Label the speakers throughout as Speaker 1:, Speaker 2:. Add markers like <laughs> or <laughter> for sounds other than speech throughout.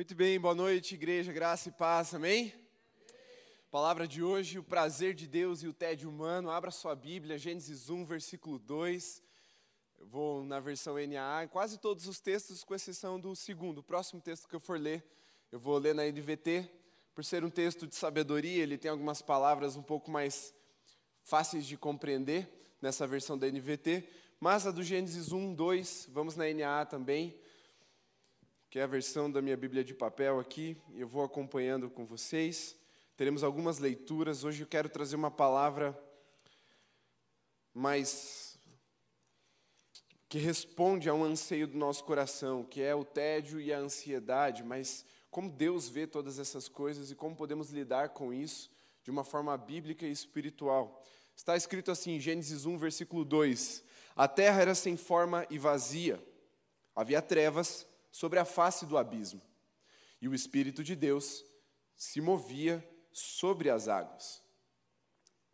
Speaker 1: Muito bem, boa noite, igreja, graça e paz, amém? Palavra de hoje, o prazer de Deus e o tédio humano. Abra sua Bíblia, Gênesis 1, versículo 2. Eu vou na versão NAA, quase todos os textos, com exceção do segundo. O próximo texto que eu for ler, eu vou ler na NVT. Por ser um texto de sabedoria, ele tem algumas palavras um pouco mais fáceis de compreender nessa versão da NVT. Mas a do Gênesis 1, 2, vamos na NAA também que é a versão da minha Bíblia de papel aqui, eu vou acompanhando com vocês. Teremos algumas leituras. Hoje eu quero trazer uma palavra mais que responde a um anseio do nosso coração, que é o tédio e a ansiedade, mas como Deus vê todas essas coisas e como podemos lidar com isso de uma forma bíblica e espiritual. Está escrito assim em Gênesis 1, versículo 2: A terra era sem forma e vazia, havia trevas sobre a face do abismo. E o Espírito de Deus se movia sobre as águas.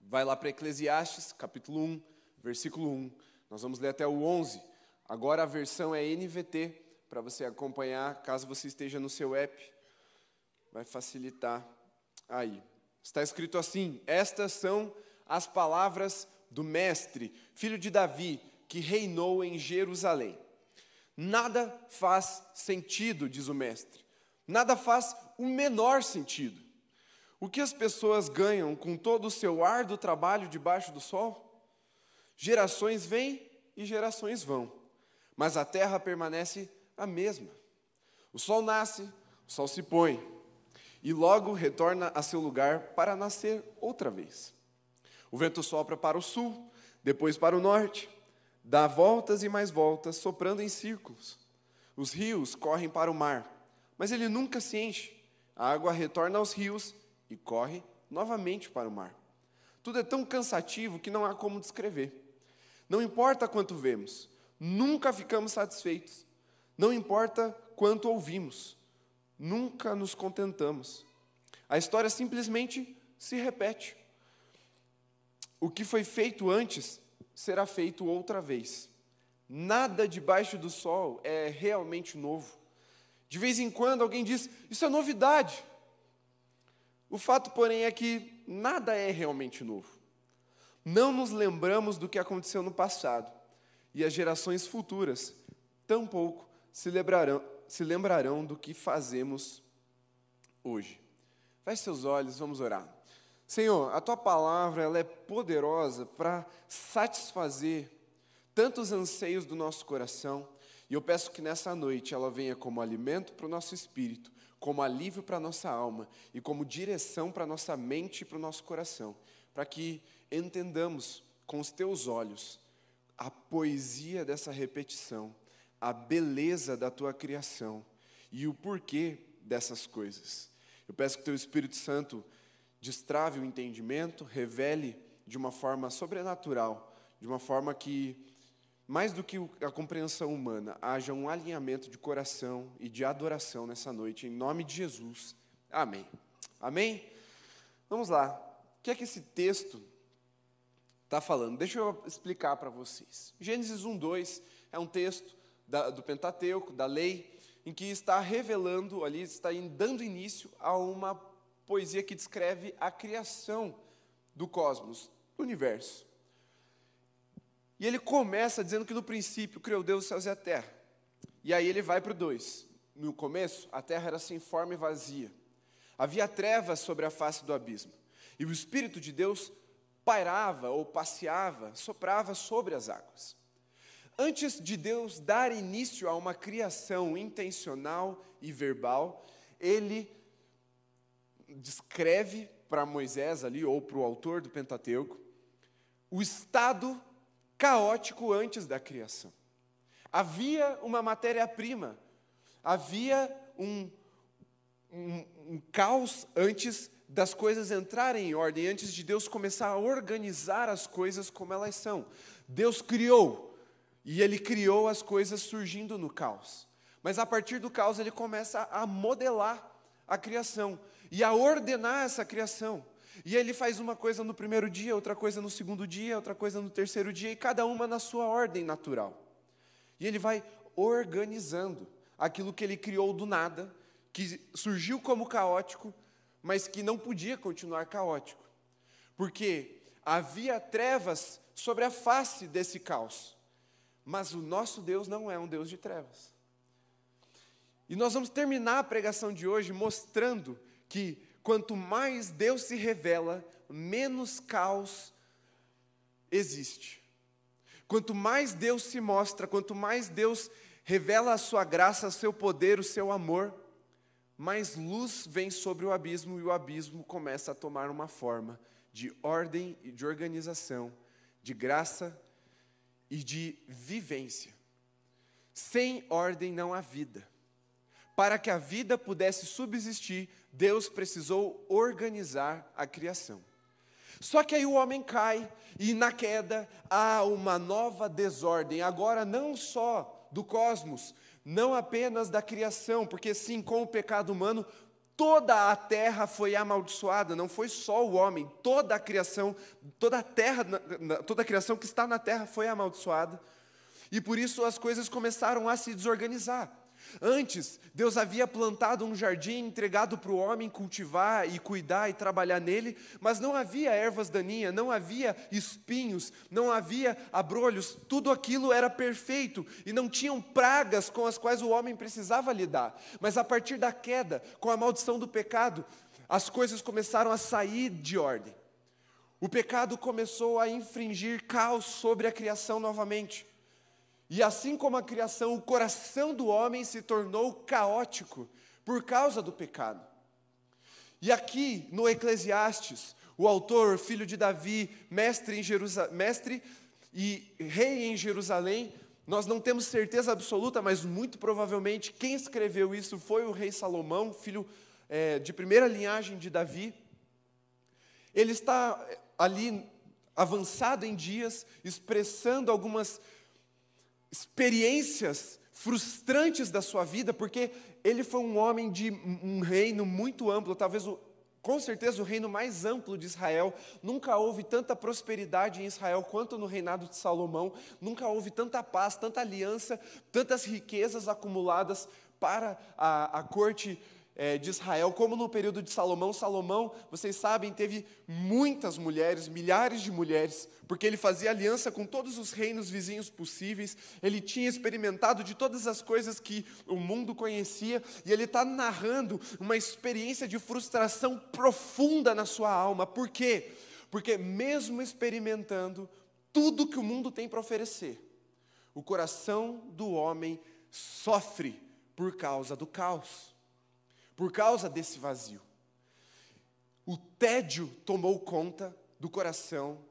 Speaker 1: Vai lá para Eclesiastes, capítulo 1, versículo 1. Nós vamos ler até o 11. Agora a versão é NVT, para você acompanhar, caso você esteja no seu app. Vai facilitar aí. Está escrito assim: Estas são as palavras do Mestre, filho de Davi, que reinou em Jerusalém. Nada faz sentido, diz o mestre. Nada faz o menor sentido. O que as pessoas ganham com todo o seu árduo trabalho debaixo do sol? Gerações vêm e gerações vão, mas a terra permanece a mesma. O sol nasce, o sol se põe, e logo retorna a seu lugar para nascer outra vez. O vento sopra para o sul, depois para o norte, dá voltas e mais voltas, soprando em círculos. Os rios correm para o mar, mas ele nunca se enche. A água retorna aos rios e corre novamente para o mar. Tudo é tão cansativo que não há como descrever. Não importa quanto vemos, nunca ficamos satisfeitos. Não importa quanto ouvimos, nunca nos contentamos. A história simplesmente se repete. O que foi feito antes será feito outra vez. Nada debaixo do sol é realmente novo. De vez em quando alguém diz: Isso é novidade. O fato, porém, é que nada é realmente novo. Não nos lembramos do que aconteceu no passado, e as gerações futuras tampouco se lembrarão, se lembrarão do que fazemos hoje. Feche seus olhos, vamos orar. Senhor, a tua palavra ela é poderosa para satisfazer tantos anseios do nosso coração, e eu peço que nessa noite ela venha como alimento para o nosso espírito, como alívio para a nossa alma e como direção para a nossa mente e para o nosso coração, para que entendamos com os teus olhos a poesia dessa repetição, a beleza da tua criação e o porquê dessas coisas. Eu peço que teu Espírito Santo destrave o entendimento, revele de uma forma sobrenatural, de uma forma que, mais do que a compreensão humana, haja um alinhamento de coração e de adoração nessa noite, em nome de Jesus. Amém. Amém? Vamos lá. O que é que esse texto está falando? Deixa eu explicar para vocês. Gênesis 1, 2 é um texto da, do Pentateuco, da lei, em que está revelando ali, está dando início a uma poesia que descreve a criação do cosmos, do universo. E ele começa dizendo que no princípio criou Deus os céus e a terra. E aí ele vai para o 2. No começo, a terra era sem forma e vazia. Havia trevas sobre a face do abismo. E o Espírito de Deus pairava ou passeava, soprava sobre as águas. Antes de Deus dar início a uma criação intencional e verbal, ele descreve para Moisés ali, ou para o autor do Pentateuco, o estado caótico antes da criação. Havia uma matéria-prima, havia um, um, um, caos antes das coisas entrarem em ordem, antes de Deus começar a organizar as coisas como elas são. Deus criou, e Ele criou as coisas surgindo no caos. Mas a partir do caos, Ele começa a modelar a criação e a ordenar essa criação. E ele faz uma coisa no primeiro dia, outra coisa no segundo dia, outra coisa no terceiro dia, e cada uma na sua ordem natural. E ele vai organizando aquilo que ele criou do nada, que surgiu como caótico, mas que não podia continuar caótico, porque havia trevas sobre a face desse caos. Mas o nosso Deus não é um Deus de trevas. E nós vamos terminar a pregação de hoje mostrando que quanto mais Deus se revela, menos caos existe. Quanto mais Deus se mostra, quanto mais Deus revela a sua graça, o seu poder, o seu amor, mais luz vem sobre o abismo e o abismo começa a tomar uma forma de ordem e de organização, de graça e de vivência. Sem ordem não há vida. Para que a vida pudesse subsistir, Deus precisou organizar a criação. Só que aí o homem cai e na queda há uma nova desordem, agora não só do cosmos, não apenas da criação, porque sim, com o pecado humano, toda a terra foi amaldiçoada, não foi só o homem, toda a criação, toda a terra, toda a criação que está na terra foi amaldiçoada. E por isso as coisas começaram a se desorganizar. Antes, Deus havia plantado um jardim entregado para o homem cultivar e cuidar e trabalhar nele, mas não havia ervas daninhas, não havia espinhos, não havia abrolhos, tudo aquilo era perfeito e não tinham pragas com as quais o homem precisava lidar. Mas a partir da queda, com a maldição do pecado, as coisas começaram a sair de ordem. O pecado começou a infringir caos sobre a criação novamente. E assim como a criação, o coração do homem se tornou caótico por causa do pecado. E aqui no Eclesiastes, o autor, filho de Davi, mestre, em Jerusa mestre e rei em Jerusalém, nós não temos certeza absoluta, mas muito provavelmente quem escreveu isso foi o rei Salomão, filho é, de primeira linhagem de Davi. Ele está ali avançado em dias, expressando algumas experiências frustrantes da sua vida, porque ele foi um homem de um reino muito amplo, talvez o, com certeza o reino mais amplo de Israel. Nunca houve tanta prosperidade em Israel quanto no reinado de Salomão. Nunca houve tanta paz, tanta aliança, tantas riquezas acumuladas para a, a corte é, de Israel, como no período de Salomão. Salomão, vocês sabem, teve muitas mulheres, milhares de mulheres, porque ele fazia aliança com todos os reinos vizinhos possíveis, ele tinha experimentado de todas as coisas que o mundo conhecia, e ele está narrando uma experiência de frustração profunda na sua alma. Por quê? Porque, mesmo experimentando tudo que o mundo tem para oferecer, o coração do homem sofre por causa do caos por causa desse vazio. O tédio tomou conta do coração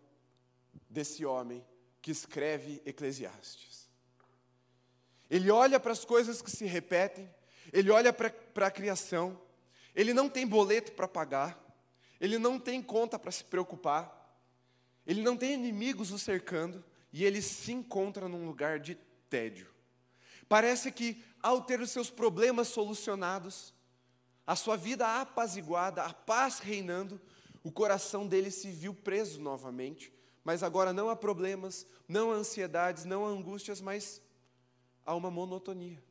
Speaker 1: desse homem que escreve Eclesiastes. Ele olha para as coisas que se repetem, ele olha para, a criação, ele não tem boleto para pagar, ele não tem conta para se preocupar, ele não tem inimigos o cercando e ele se encontra num lugar de tédio. Parece que, ao ter os seus problemas solucionados, a sua vida apaziguada, a paz reinando, o coração dele se viu preso novamente, mas agora não há problemas, não há ansiedades, não há angústias, mas há uma monotonia.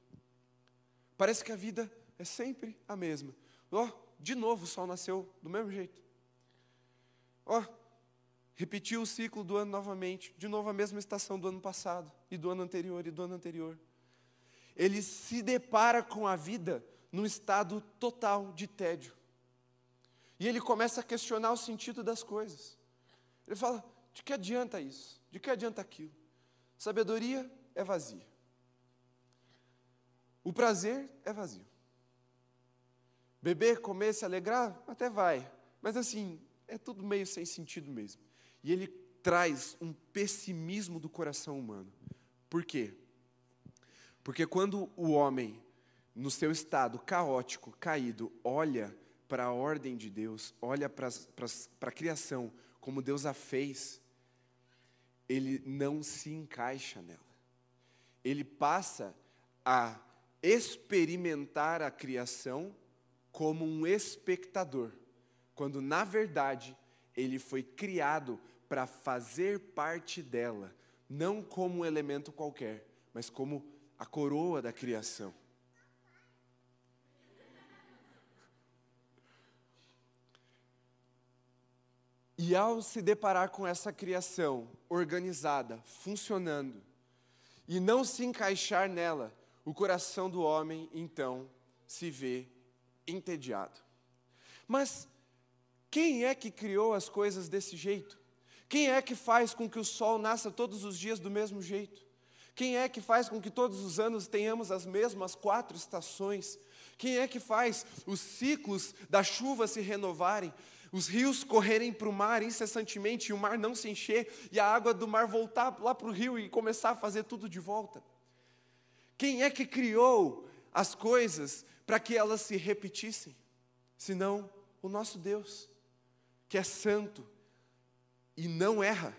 Speaker 1: Parece que a vida é sempre a mesma. Ó, oh, de novo o sol nasceu do mesmo jeito. Ó, oh, repetiu o ciclo do ano novamente, de novo a mesma estação do ano passado, e do ano anterior, e do ano anterior. Ele se depara com a vida num estado total de tédio. E ele começa a questionar o sentido das coisas. Ele fala: de que adianta isso? De que adianta aquilo? Sabedoria é vazia. O prazer é vazio. Beber, comer, se alegrar, até vai. Mas assim, é tudo meio sem sentido mesmo. E ele traz um pessimismo do coração humano. Por quê? Porque quando o homem no seu estado caótico, caído, olha para a ordem de Deus, olha para, a criação, como Deus a fez, ele não se encaixa nela. Ele passa a experimentar a criação como um espectador, quando na verdade ele foi criado para fazer parte dela, não como um elemento qualquer, mas como a coroa da criação. E ao se deparar com essa criação organizada, funcionando, e não se encaixar nela, o coração do homem então se vê entediado. Mas quem é que criou as coisas desse jeito? Quem é que faz com que o sol nasça todos os dias do mesmo jeito? Quem é que faz com que todos os anos tenhamos as mesmas quatro estações? Quem é que faz os ciclos da chuva se renovarem? Os rios correrem para o mar incessantemente e o mar não se encher e a água do mar voltar lá para o rio e começar a fazer tudo de volta? Quem é que criou as coisas para que elas se repetissem? Senão o nosso Deus, que é santo e não erra.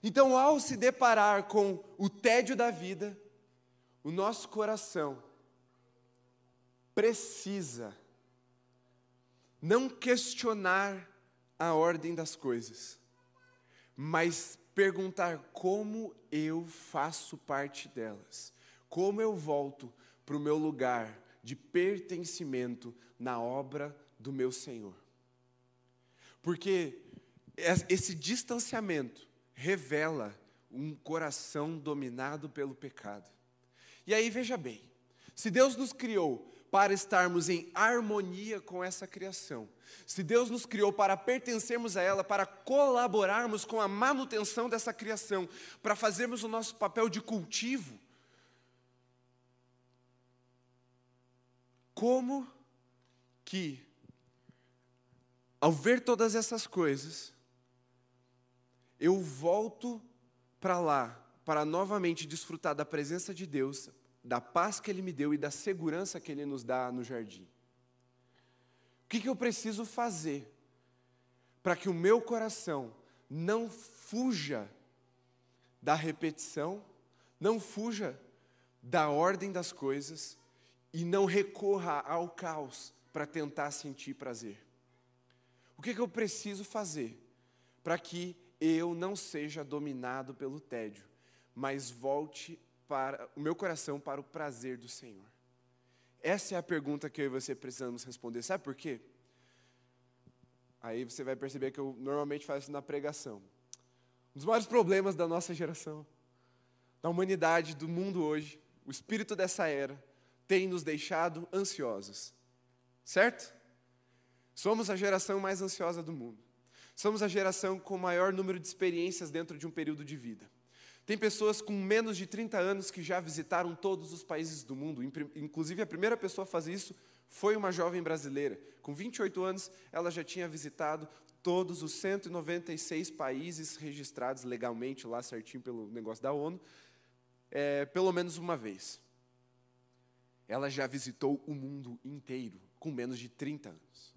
Speaker 1: Então, ao se deparar com o tédio da vida, o nosso coração precisa não questionar a ordem das coisas, mas perguntar como eu faço parte delas, como eu volto para o meu lugar de pertencimento na obra do meu Senhor. Porque esse distanciamento revela um coração dominado pelo pecado. E aí veja bem, se Deus nos criou para estarmos em harmonia com essa criação. Se Deus nos criou para pertencermos a ela, para colaborarmos com a manutenção dessa criação, para fazermos o nosso papel de cultivo, como que, ao ver todas essas coisas, eu volto para lá, para novamente desfrutar da presença de Deus, da paz que Ele me deu e da segurança que Ele nos dá no jardim. O que, que eu preciso fazer para que o meu coração não fuja da repetição, não fuja da ordem das coisas e não recorra ao caos para tentar sentir prazer? O que, que eu preciso fazer para que eu não seja dominado pelo tédio, mas volte para o meu coração para o prazer do Senhor? Essa é a pergunta que eu e você precisamos responder. Sabe por quê? Aí você vai perceber que eu normalmente faço isso na pregação. Um dos maiores problemas da nossa geração, da humanidade, do mundo hoje, o espírito dessa era, tem nos deixado ansiosos. Certo? Somos a geração mais ansiosa do mundo. Somos a geração com o maior número de experiências dentro de um período de vida. Tem pessoas com menos de 30 anos que já visitaram todos os países do mundo. Inclusive, a primeira pessoa a fazer isso foi uma jovem brasileira. Com 28 anos, ela já tinha visitado todos os 196 países registrados legalmente, lá certinho pelo negócio da ONU, é, pelo menos uma vez. Ela já visitou o mundo inteiro com menos de 30 anos.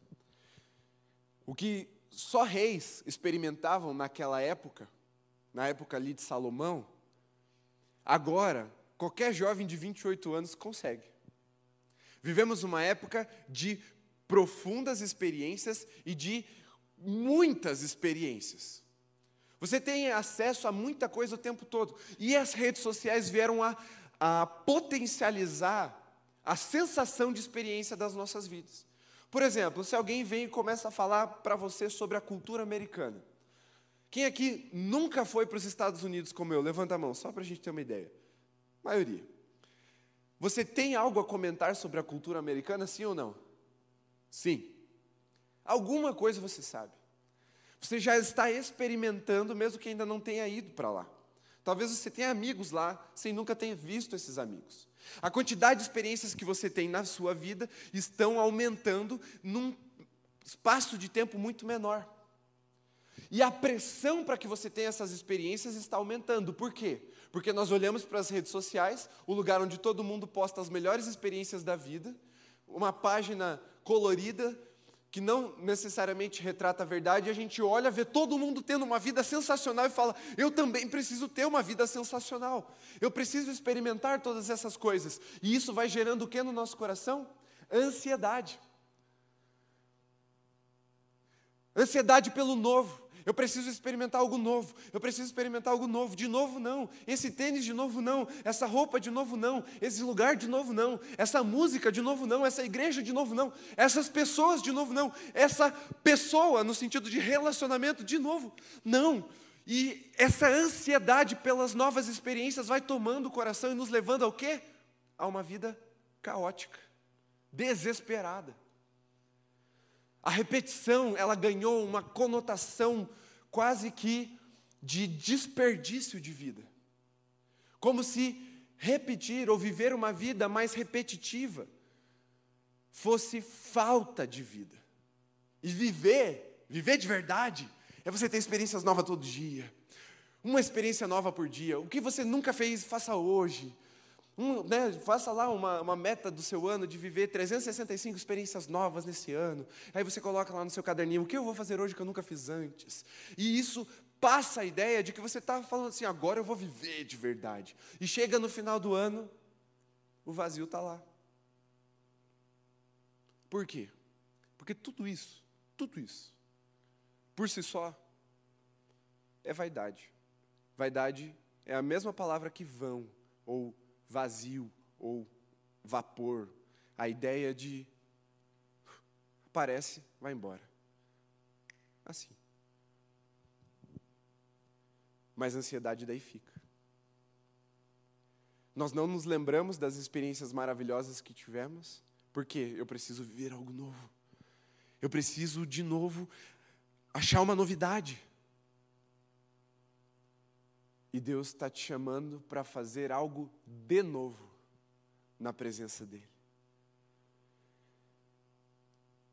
Speaker 1: O que só reis experimentavam naquela época na época ali de Salomão, agora qualquer jovem de 28 anos consegue. Vivemos uma época de profundas experiências e de muitas experiências. Você tem acesso a muita coisa o tempo todo. E as redes sociais vieram a, a potencializar a sensação de experiência das nossas vidas. Por exemplo, se alguém vem e começa a falar para você sobre a cultura americana. Quem aqui nunca foi para os Estados Unidos como eu? Levanta a mão, só para a gente ter uma ideia. Maioria. Você tem algo a comentar sobre a cultura americana, sim ou não? Sim. Alguma coisa você sabe. Você já está experimentando, mesmo que ainda não tenha ido para lá. Talvez você tenha amigos lá, sem nunca ter visto esses amigos. A quantidade de experiências que você tem na sua vida estão aumentando num espaço de tempo muito menor. E a pressão para que você tenha essas experiências está aumentando. Por quê? Porque nós olhamos para as redes sociais, o lugar onde todo mundo posta as melhores experiências da vida, uma página colorida que não necessariamente retrata a verdade, e a gente olha, vê todo mundo tendo uma vida sensacional e fala: eu também preciso ter uma vida sensacional. Eu preciso experimentar todas essas coisas. E isso vai gerando o que no nosso coração? Ansiedade. Ansiedade pelo novo. Eu preciso experimentar algo novo. Eu preciso experimentar algo novo. De novo, não. Esse tênis de novo, não. Essa roupa de novo, não. Esse lugar de novo, não. Essa música de novo, não. Essa igreja de novo, não. Essas pessoas de novo, não. Essa pessoa, no sentido de relacionamento, de novo, não. E essa ansiedade pelas novas experiências vai tomando o coração e nos levando ao quê? A uma vida caótica, desesperada. A repetição, ela ganhou uma conotação quase que de desperdício de vida. Como se repetir ou viver uma vida mais repetitiva fosse falta de vida. E viver, viver de verdade, é você ter experiências novas todo dia. Uma experiência nova por dia. O que você nunca fez, faça hoje. Um, né, faça lá uma, uma, meta do seu ano de viver 365 experiências novas nesse ano. Aí você coloca lá no seu caderninho, o que eu vou fazer hoje que eu nunca fiz antes? E isso passa a ideia de que você está falando assim, agora eu vou viver de verdade. E chega no final do ano, o vazio está lá. Por quê? Porque tudo isso, tudo isso, por si só, é vaidade. Vaidade é a mesma palavra que vão, ou vazio ou vapor. A ideia de aparece, vai embora. Assim. Mas a ansiedade daí fica. Nós não nos lembramos das experiências maravilhosas que tivemos, porque eu preciso viver algo novo. Eu preciso de novo achar uma novidade. E Deus está te chamando para fazer algo de novo na presença dEle.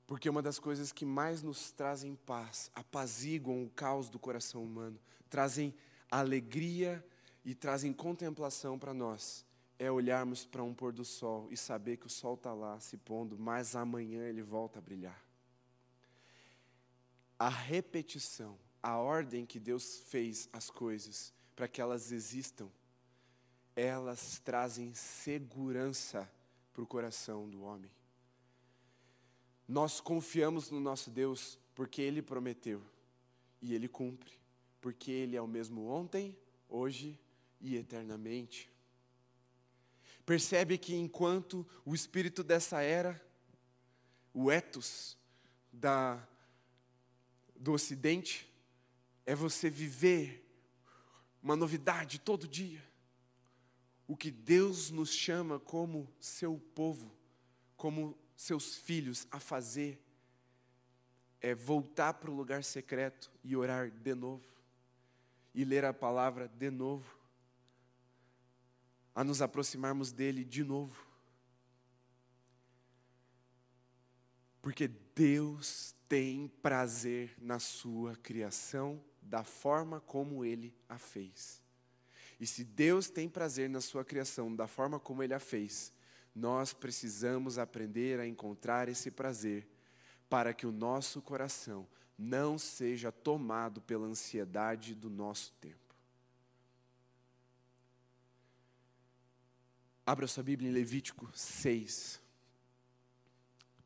Speaker 1: Porque uma das coisas que mais nos trazem paz, apaziguam o caos do coração humano, trazem alegria e trazem contemplação para nós, é olharmos para um pôr do sol e saber que o sol está lá se pondo, mas amanhã ele volta a brilhar. A repetição, a ordem que Deus fez as coisas, para que elas existam, elas trazem segurança para o coração do homem. Nós confiamos no nosso Deus porque Ele prometeu e Ele cumpre, porque Ele é o mesmo ontem, hoje e eternamente. Percebe que enquanto o espírito dessa era, o ethos da, do Ocidente, é você viver uma novidade todo dia. O que Deus nos chama como seu povo, como seus filhos a fazer, é voltar para o lugar secreto e orar de novo, e ler a palavra de novo, a nos aproximarmos dele de novo. Porque Deus tem prazer na sua criação da forma como ele a fez. E se Deus tem prazer na sua criação da forma como ele a fez, nós precisamos aprender a encontrar esse prazer para que o nosso coração não seja tomado pela ansiedade do nosso tempo. Abra sua Bíblia em Levítico 6.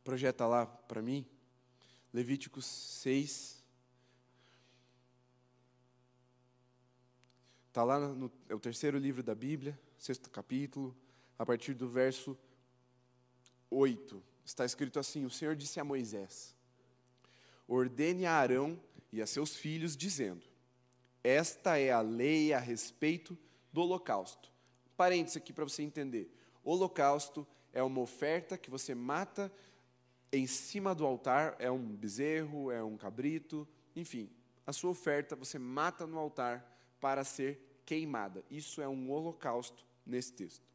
Speaker 1: Projeta lá para mim. Levítico 6. Está lá no é o terceiro livro da Bíblia, sexto capítulo, a partir do verso 8. Está escrito assim: O Senhor disse a Moisés: Ordene a Arão e a seus filhos, dizendo: Esta é a lei a respeito do holocausto. Parênteses aqui para você entender. Holocausto é uma oferta que você mata em cima do altar, é um bezerro, é um cabrito, enfim, a sua oferta você mata no altar para ser queimada. Isso é um holocausto nesse texto.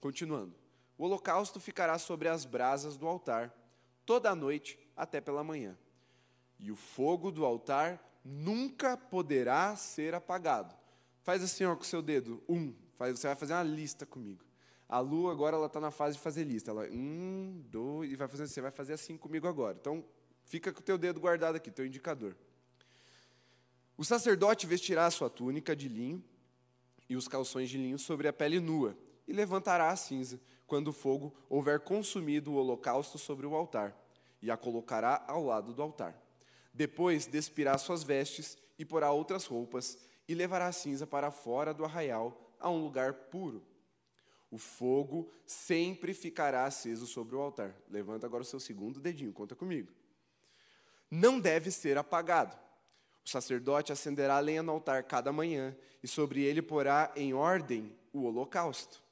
Speaker 1: Continuando. O holocausto ficará sobre as brasas do altar toda a noite até pela manhã. E o fogo do altar nunca poderá ser apagado. Faz assim ó, com o seu dedo. Um. Faz, você vai fazer uma lista comigo. A lua agora ela está na fase de fazer lista. Ela, um, dois, e vai fazer, você vai fazer assim comigo agora. Então, fica com o teu dedo guardado aqui, teu indicador. O sacerdote vestirá a sua túnica de linho e os calções de linho sobre a pele nua, e levantará a cinza, quando o fogo houver consumido o holocausto sobre o altar, e a colocará ao lado do altar. Depois despirá suas vestes e porá outras roupas e levará a cinza para fora do arraial a um lugar puro. O fogo sempre ficará aceso sobre o altar. Levanta agora o seu segundo dedinho, conta comigo. Não deve ser apagado. O sacerdote acenderá a lenha no altar cada manhã, e sobre ele porá em ordem o holocausto.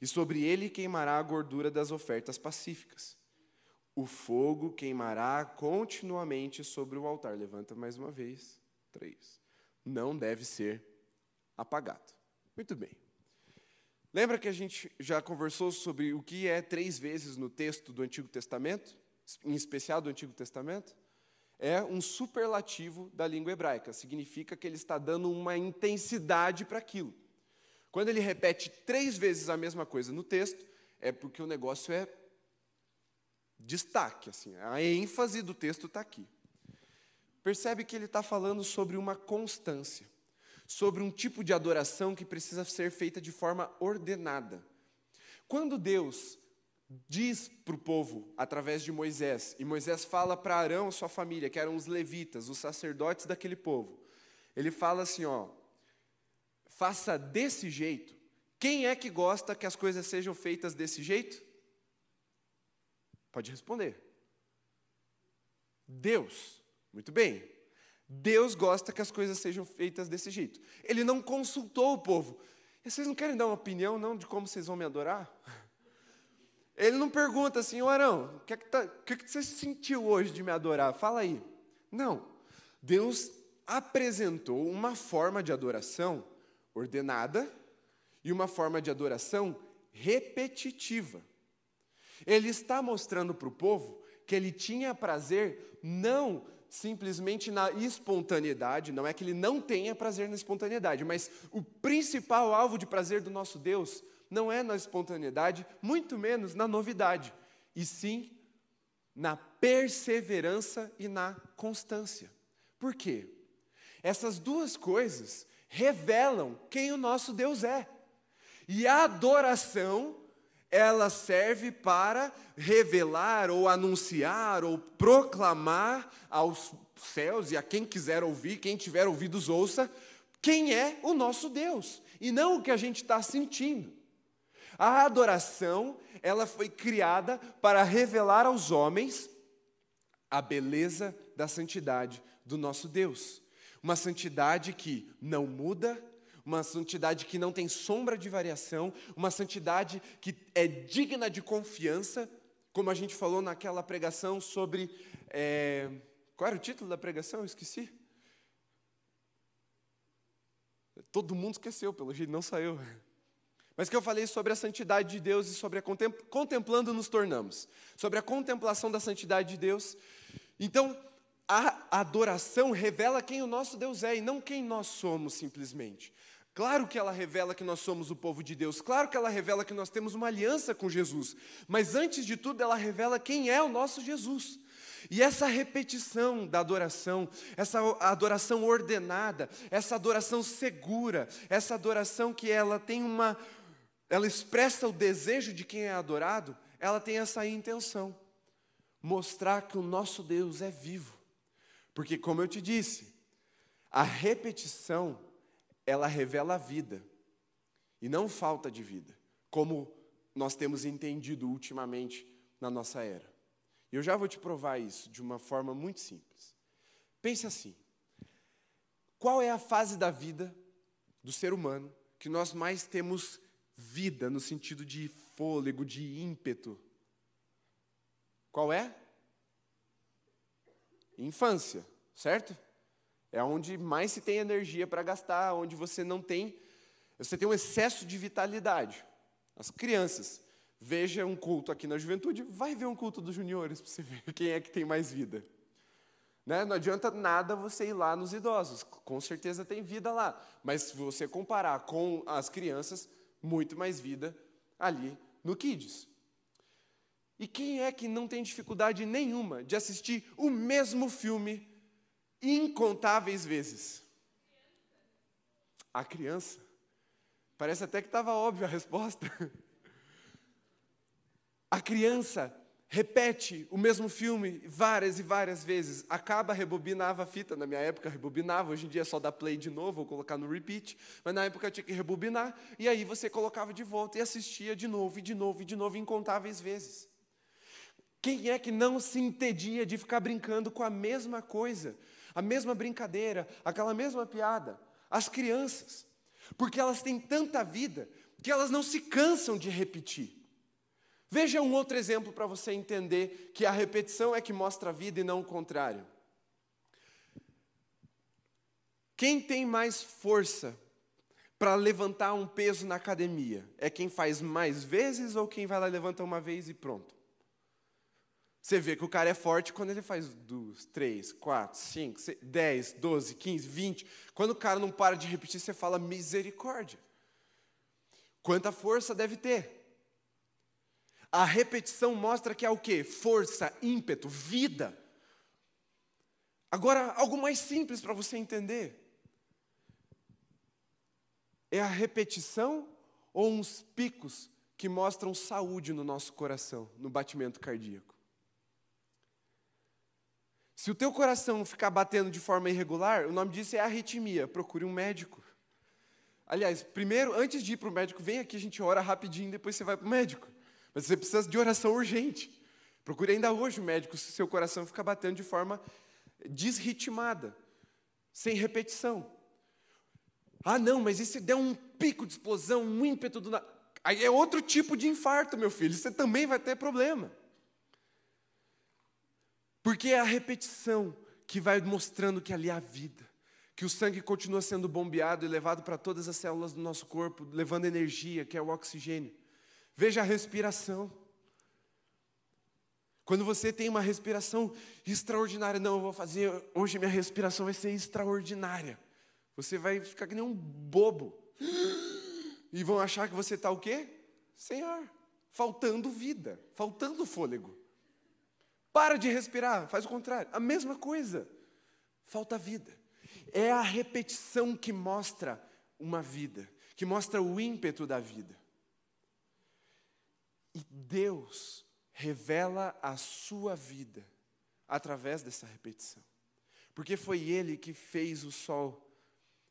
Speaker 1: E sobre ele queimará a gordura das ofertas pacíficas. O fogo queimará continuamente sobre o altar. Levanta mais uma vez. Três. Não deve ser apagado. Muito bem. Lembra que a gente já conversou sobre o que é três vezes no texto do Antigo Testamento, em especial do Antigo Testamento? É um superlativo da língua hebraica, significa que ele está dando uma intensidade para aquilo. Quando ele repete três vezes a mesma coisa no texto, é porque o negócio é destaque, assim, a ênfase do texto está aqui. Percebe que ele está falando sobre uma constância sobre um tipo de adoração que precisa ser feita de forma ordenada. Quando Deus diz para o povo, através de Moisés, e Moisés fala para Arão e sua família, que eram os levitas, os sacerdotes daquele povo, ele fala assim: ó, faça desse jeito. Quem é que gosta que as coisas sejam feitas desse jeito? Pode responder. Deus. Muito bem. Deus gosta que as coisas sejam feitas desse jeito. Ele não consultou o povo. E vocês não querem dar uma opinião, não, de como vocês vão me adorar? Ele não pergunta assim, ô Arão, o que, é que, tá, que, é que você sentiu hoje de me adorar? Fala aí. Não. Deus apresentou uma forma de adoração ordenada e uma forma de adoração repetitiva. Ele está mostrando para o povo que ele tinha prazer não simplesmente na espontaneidade, não é que ele não tenha prazer na espontaneidade, mas o principal alvo de prazer do nosso Deus não é na espontaneidade, muito menos na novidade, e sim na perseverança e na constância. Por quê? Essas duas coisas revelam quem o nosso Deus é. E a adoração ela serve para revelar ou anunciar ou proclamar aos céus e a quem quiser ouvir, quem tiver ouvidos ouça, quem é o nosso Deus e não o que a gente está sentindo. A adoração, ela foi criada para revelar aos homens a beleza da santidade do nosso Deus. Uma santidade que não muda, uma santidade que não tem sombra de variação, uma santidade que é digna de confiança, como a gente falou naquela pregação sobre. É, qual era o título da pregação? Eu esqueci. Todo mundo esqueceu, pelo jeito, não saiu. Mas que eu falei sobre a santidade de Deus e sobre a contemplando nos tornamos, sobre a contemplação da santidade de Deus. Então, a adoração revela quem o nosso Deus é e não quem nós somos simplesmente. Claro que ela revela que nós somos o povo de Deus, claro que ela revela que nós temos uma aliança com Jesus, mas antes de tudo ela revela quem é o nosso Jesus. E essa repetição da adoração, essa adoração ordenada, essa adoração segura, essa adoração que ela tem uma ela expressa o desejo de quem é adorado, ela tem essa intenção: mostrar que o nosso Deus é vivo. Porque como eu te disse, a repetição ela revela a vida e não falta de vida, como nós temos entendido ultimamente na nossa era. E eu já vou te provar isso de uma forma muito simples. Pense assim: qual é a fase da vida do ser humano que nós mais temos vida no sentido de fôlego, de ímpeto? Qual é? Infância, certo? É onde mais se tem energia para gastar, onde você não tem, você tem um excesso de vitalidade. As crianças, veja um culto aqui na juventude, vai ver um culto dos juniores para você ver <laughs> quem é que tem mais vida. Né? Não adianta nada você ir lá nos idosos, com certeza tem vida lá, mas se você comparar com as crianças, muito mais vida ali no Kids. E quem é que não tem dificuldade nenhuma de assistir o mesmo filme incontáveis vezes. A criança. Parece até que estava óbvia a resposta. <laughs> A criança repete o mesmo filme várias e várias vezes, acaba, rebobinava a fita, na minha época rebobinava, hoje em dia é só dar play de novo ou colocar no repeat, mas na época tinha que rebobinar, e aí você colocava de volta e assistia de novo, e de novo, e de novo, incontáveis vezes. Quem é que não se entedia de ficar brincando com a mesma coisa, a mesma brincadeira, aquela mesma piada? As crianças, porque elas têm tanta vida que elas não se cansam de repetir. Veja um outro exemplo para você entender que a repetição é que mostra a vida e não o contrário. Quem tem mais força para levantar um peso na academia? É quem faz mais vezes ou quem vai lá levanta uma vez e pronto? Você vê que o cara é forte quando ele faz duas, três, quatro, cinco, seis, dez, doze, quinze, vinte. Quando o cara não para de repetir, você fala misericórdia. Quanta força deve ter? A repetição mostra que é o que? Força, ímpeto, vida. Agora, algo mais simples para você entender. É a repetição ou uns picos que mostram saúde no nosso coração, no batimento cardíaco? Se o teu coração ficar batendo de forma irregular, o nome disso é arritmia. Procure um médico. Aliás, primeiro, antes de ir para o médico, vem aqui, a gente ora rapidinho, depois você vai para o médico. Mas você precisa de oração urgente. Procure ainda hoje o médico se seu coração ficar batendo de forma desritmada, sem repetição. Ah, não, mas e se der um pico de explosão, um ímpeto do. Aí é outro tipo de infarto, meu filho. Você também vai ter problema. Porque é a repetição que vai mostrando que ali há vida, que o sangue continua sendo bombeado e levado para todas as células do nosso corpo, levando energia, que é o oxigênio. Veja a respiração. Quando você tem uma respiração extraordinária, não, eu vou fazer, hoje minha respiração vai ser extraordinária. Você vai ficar que nem um bobo. E vão achar que você está o quê? Sem ar. Faltando vida, faltando fôlego. Para de respirar, faz o contrário. A mesma coisa. Falta vida. É a repetição que mostra uma vida, que mostra o ímpeto da vida. E Deus revela a sua vida através dessa repetição. Porque foi Ele que fez o sol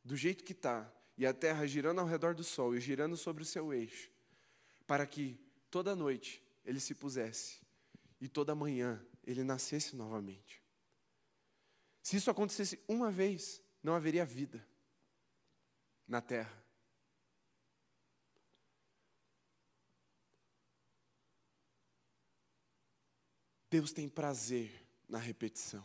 Speaker 1: do jeito que está, e a terra girando ao redor do sol e girando sobre o seu eixo, para que toda noite ele se pusesse e toda manhã ele nascesse novamente. Se isso acontecesse uma vez, não haveria vida na terra. Deus tem prazer na repetição.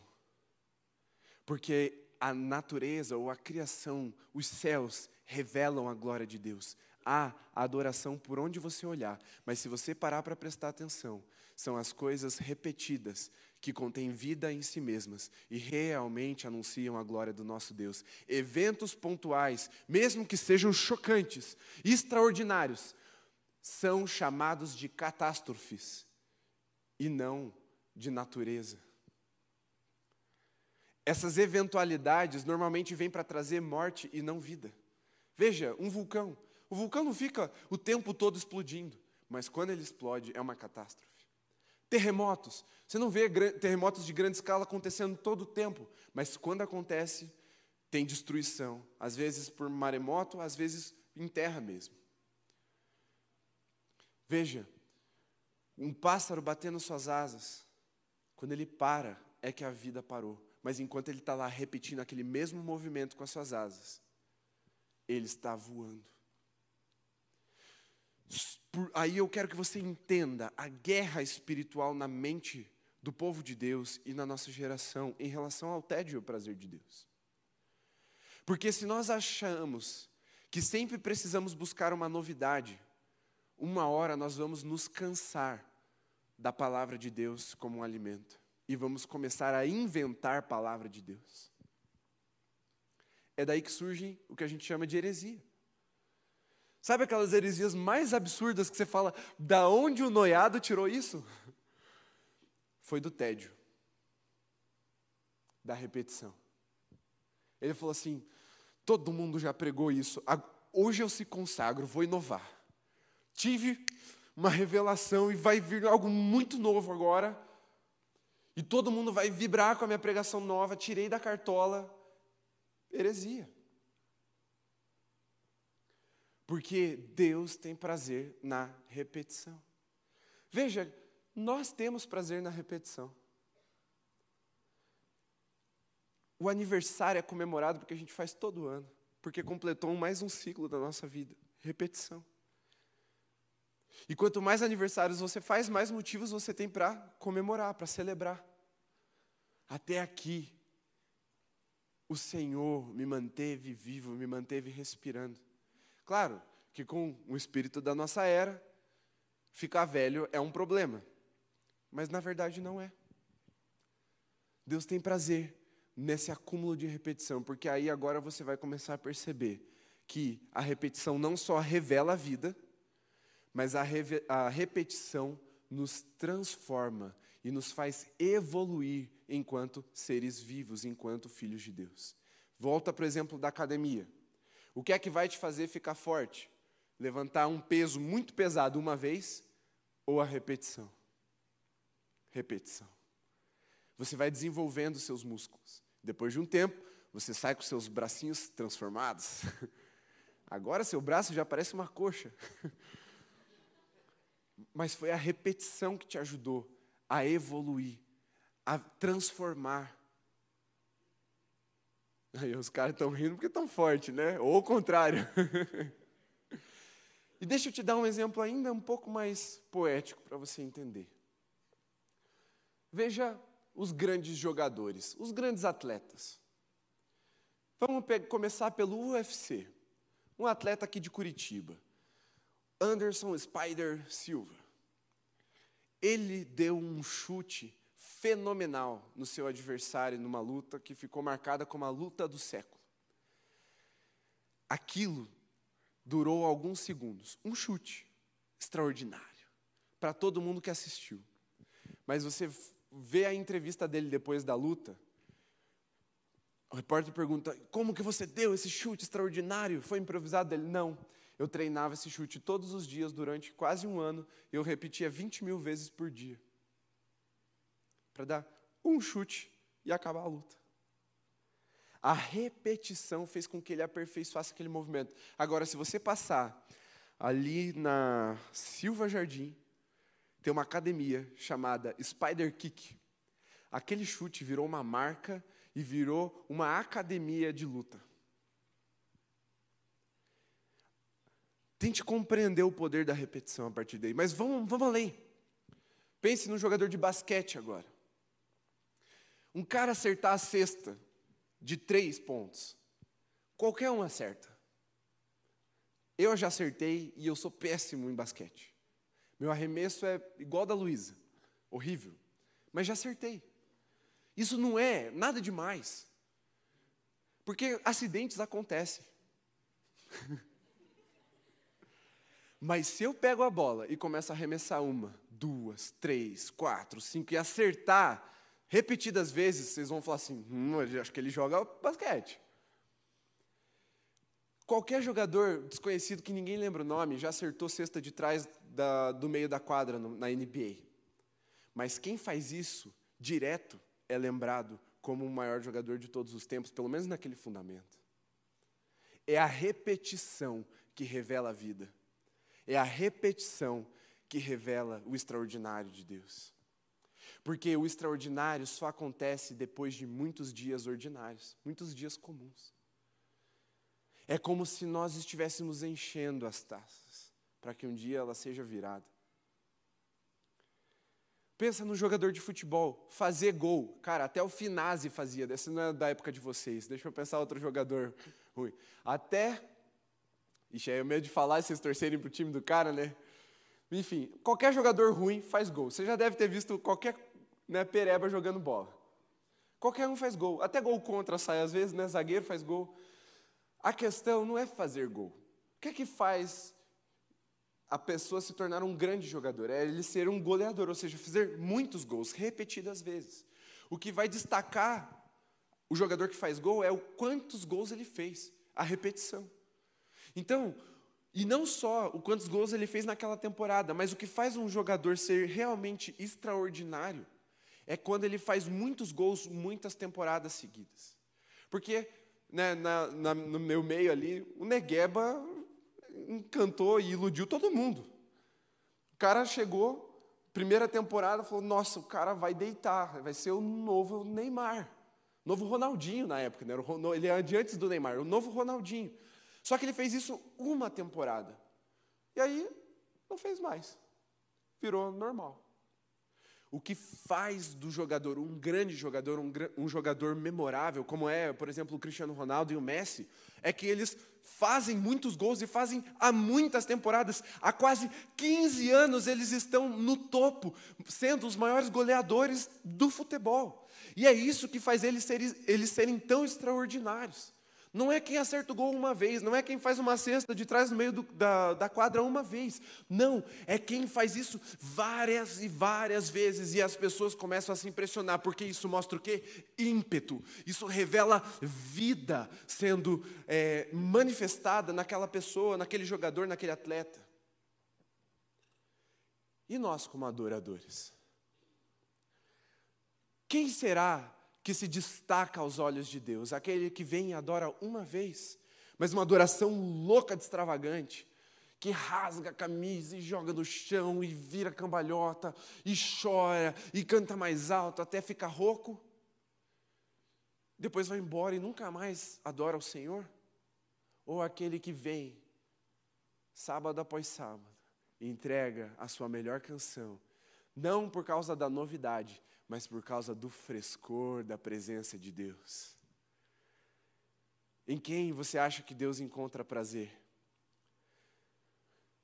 Speaker 1: Porque a natureza ou a criação, os céus, revelam a glória de Deus. Há adoração por onde você olhar, mas se você parar para prestar atenção, são as coisas repetidas que contêm vida em si mesmas e realmente anunciam a glória do nosso Deus. Eventos pontuais, mesmo que sejam chocantes, extraordinários, são chamados de catástrofes e não de natureza. Essas eventualidades normalmente vêm para trazer morte e não vida. Veja, um vulcão. O vulcão não fica o tempo todo explodindo, mas quando ele explode é uma catástrofe. Terremotos. Você não vê terremotos de grande escala acontecendo todo o tempo, mas quando acontece, tem destruição. Às vezes por maremoto, às vezes em terra mesmo. Veja, um pássaro batendo suas asas, quando ele para, é que a vida parou. Mas enquanto ele está lá repetindo aquele mesmo movimento com as suas asas, ele está voando. Aí eu quero que você entenda a guerra espiritual na mente do povo de Deus e na nossa geração em relação ao tédio e ao prazer de Deus. Porque se nós achamos que sempre precisamos buscar uma novidade, uma hora nós vamos nos cansar da palavra de Deus como um alimento e vamos começar a inventar palavra de Deus. É daí que surge o que a gente chama de heresia. Sabe aquelas heresias mais absurdas que você fala, da onde o noiado tirou isso? <laughs> Foi do tédio, da repetição. Ele falou assim: todo mundo já pregou isso, hoje eu se consagro, vou inovar. Tive uma revelação e vai vir algo muito novo agora. E todo mundo vai vibrar com a minha pregação nova, tirei da cartola. Heresia. Porque Deus tem prazer na repetição. Veja, nós temos prazer na repetição. O aniversário é comemorado porque a gente faz todo ano, porque completou mais um ciclo da nossa vida repetição. E quanto mais aniversários você faz, mais motivos você tem para comemorar, para celebrar. Até aqui, o Senhor me manteve vivo, me manteve respirando. Claro que com o espírito da nossa era, ficar velho é um problema. Mas na verdade não é. Deus tem prazer nesse acúmulo de repetição, porque aí agora você vai começar a perceber que a repetição não só revela a vida, mas a, a repetição nos transforma e nos faz evoluir enquanto seres vivos, enquanto filhos de Deus. Volta para o exemplo da academia. O que é que vai te fazer ficar forte? Levantar um peso muito pesado uma vez ou a repetição? Repetição. Você vai desenvolvendo seus músculos. Depois de um tempo, você sai com seus bracinhos transformados. <laughs> Agora seu braço já parece uma coxa. <laughs> Mas foi a repetição que te ajudou a evoluir, a transformar. Aí os caras estão rindo porque estão fortes, né? Ou o contrário. <laughs> e deixa eu te dar um exemplo ainda um pouco mais poético para você entender. Veja os grandes jogadores, os grandes atletas. Vamos começar pelo UFC. Um atleta aqui de Curitiba, Anderson Spider Silva. Ele deu um chute fenomenal no seu adversário numa luta que ficou marcada como a luta do século. Aquilo durou alguns segundos, um chute extraordinário para todo mundo que assistiu. Mas você vê a entrevista dele depois da luta, o repórter pergunta: Como que você deu esse chute extraordinário? Foi improvisado? Ele: Não. Eu treinava esse chute todos os dias durante quase um ano. Eu repetia 20 mil vezes por dia. Para dar um chute e acabar a luta. A repetição fez com que ele aperfeiçoasse aquele movimento. Agora, se você passar ali na Silva Jardim, tem uma academia chamada Spider Kick. Aquele chute virou uma marca e virou uma academia de luta. Tente compreender o poder da repetição a partir daí. Mas vamos, vamos além. Pense no jogador de basquete agora. Um cara acertar a cesta de três pontos. Qualquer um acerta. Eu já acertei e eu sou péssimo em basquete. Meu arremesso é igual da Luísa. Horrível. Mas já acertei. Isso não é nada demais. Porque acidentes acontecem. <laughs> Mas se eu pego a bola e começo a arremessar uma, duas, três, quatro, cinco e acertar repetidas vezes, vocês vão falar assim: hum, acho que ele joga basquete. Qualquer jogador desconhecido que ninguém lembra o nome já acertou cesta de trás da, do meio da quadra no, na NBA. Mas quem faz isso direto é lembrado como o maior jogador de todos os tempos, pelo menos naquele fundamento. É a repetição que revela a vida. É a repetição que revela o extraordinário de Deus. Porque o extraordinário só acontece depois de muitos dias ordinários, muitos dias comuns. É como se nós estivéssemos enchendo as taças, para que um dia ela seja virada. Pensa no jogador de futebol, fazer gol. Cara, até o Finazzi fazia, esse não é da época de vocês. Deixa eu pensar outro jogador ruim. Até. Ixi, aí eu medo de falar e vocês torcerem pro time do cara, né? Enfim, qualquer jogador ruim faz gol. Você já deve ter visto qualquer né, pereba jogando bola. Qualquer um faz gol. Até gol contra sai às vezes, né? Zagueiro faz gol. A questão não é fazer gol. O que é que faz a pessoa se tornar um grande jogador, é ele ser um goleador, ou seja, fazer muitos gols repetidas vezes. O que vai destacar o jogador que faz gol é o quantos gols ele fez, a repetição. Então, E não só o quantos gols ele fez naquela temporada, mas o que faz um jogador ser realmente extraordinário é quando ele faz muitos gols muitas temporadas seguidas. Porque né, na, na, no meu meio ali, o Negueba encantou e iludiu todo mundo. O cara chegou, primeira temporada, falou: Nossa, o cara vai deitar, vai ser o novo Neymar. Novo Ronaldinho na época, né? ele é antes do Neymar, o novo Ronaldinho. Só que ele fez isso uma temporada. E aí, não fez mais. Virou normal. O que faz do jogador um grande jogador, um, um, jogador memorável, como é, por exemplo, o Cristiano Ronaldo e o Messi, é que eles fazem muitos gols e fazem há muitas temporadas. Há quase 15 anos eles estão no topo, sendo os maiores goleadores do futebol. E é isso que faz eles eles serem tão extraordinários. Não é quem acerta o gol uma vez, não é quem faz uma cesta de trás no meio do, da, da quadra uma vez. Não, é quem faz isso várias e várias vezes e as pessoas começam a se impressionar, porque isso mostra o quê? Ímpeto. Isso revela vida sendo é, manifestada naquela pessoa, naquele jogador, naquele atleta. E nós, como adoradores? Quem será que se destaca aos olhos de Deus, aquele que vem e adora uma vez, mas uma adoração louca extravagante, que rasga a camisa e joga no chão e vira cambalhota e chora e canta mais alto até ficar rouco. Depois vai embora e nunca mais adora o Senhor? Ou aquele que vem sábado após sábado e entrega a sua melhor canção, não por causa da novidade, mas por causa do frescor da presença de Deus. Em quem você acha que Deus encontra prazer?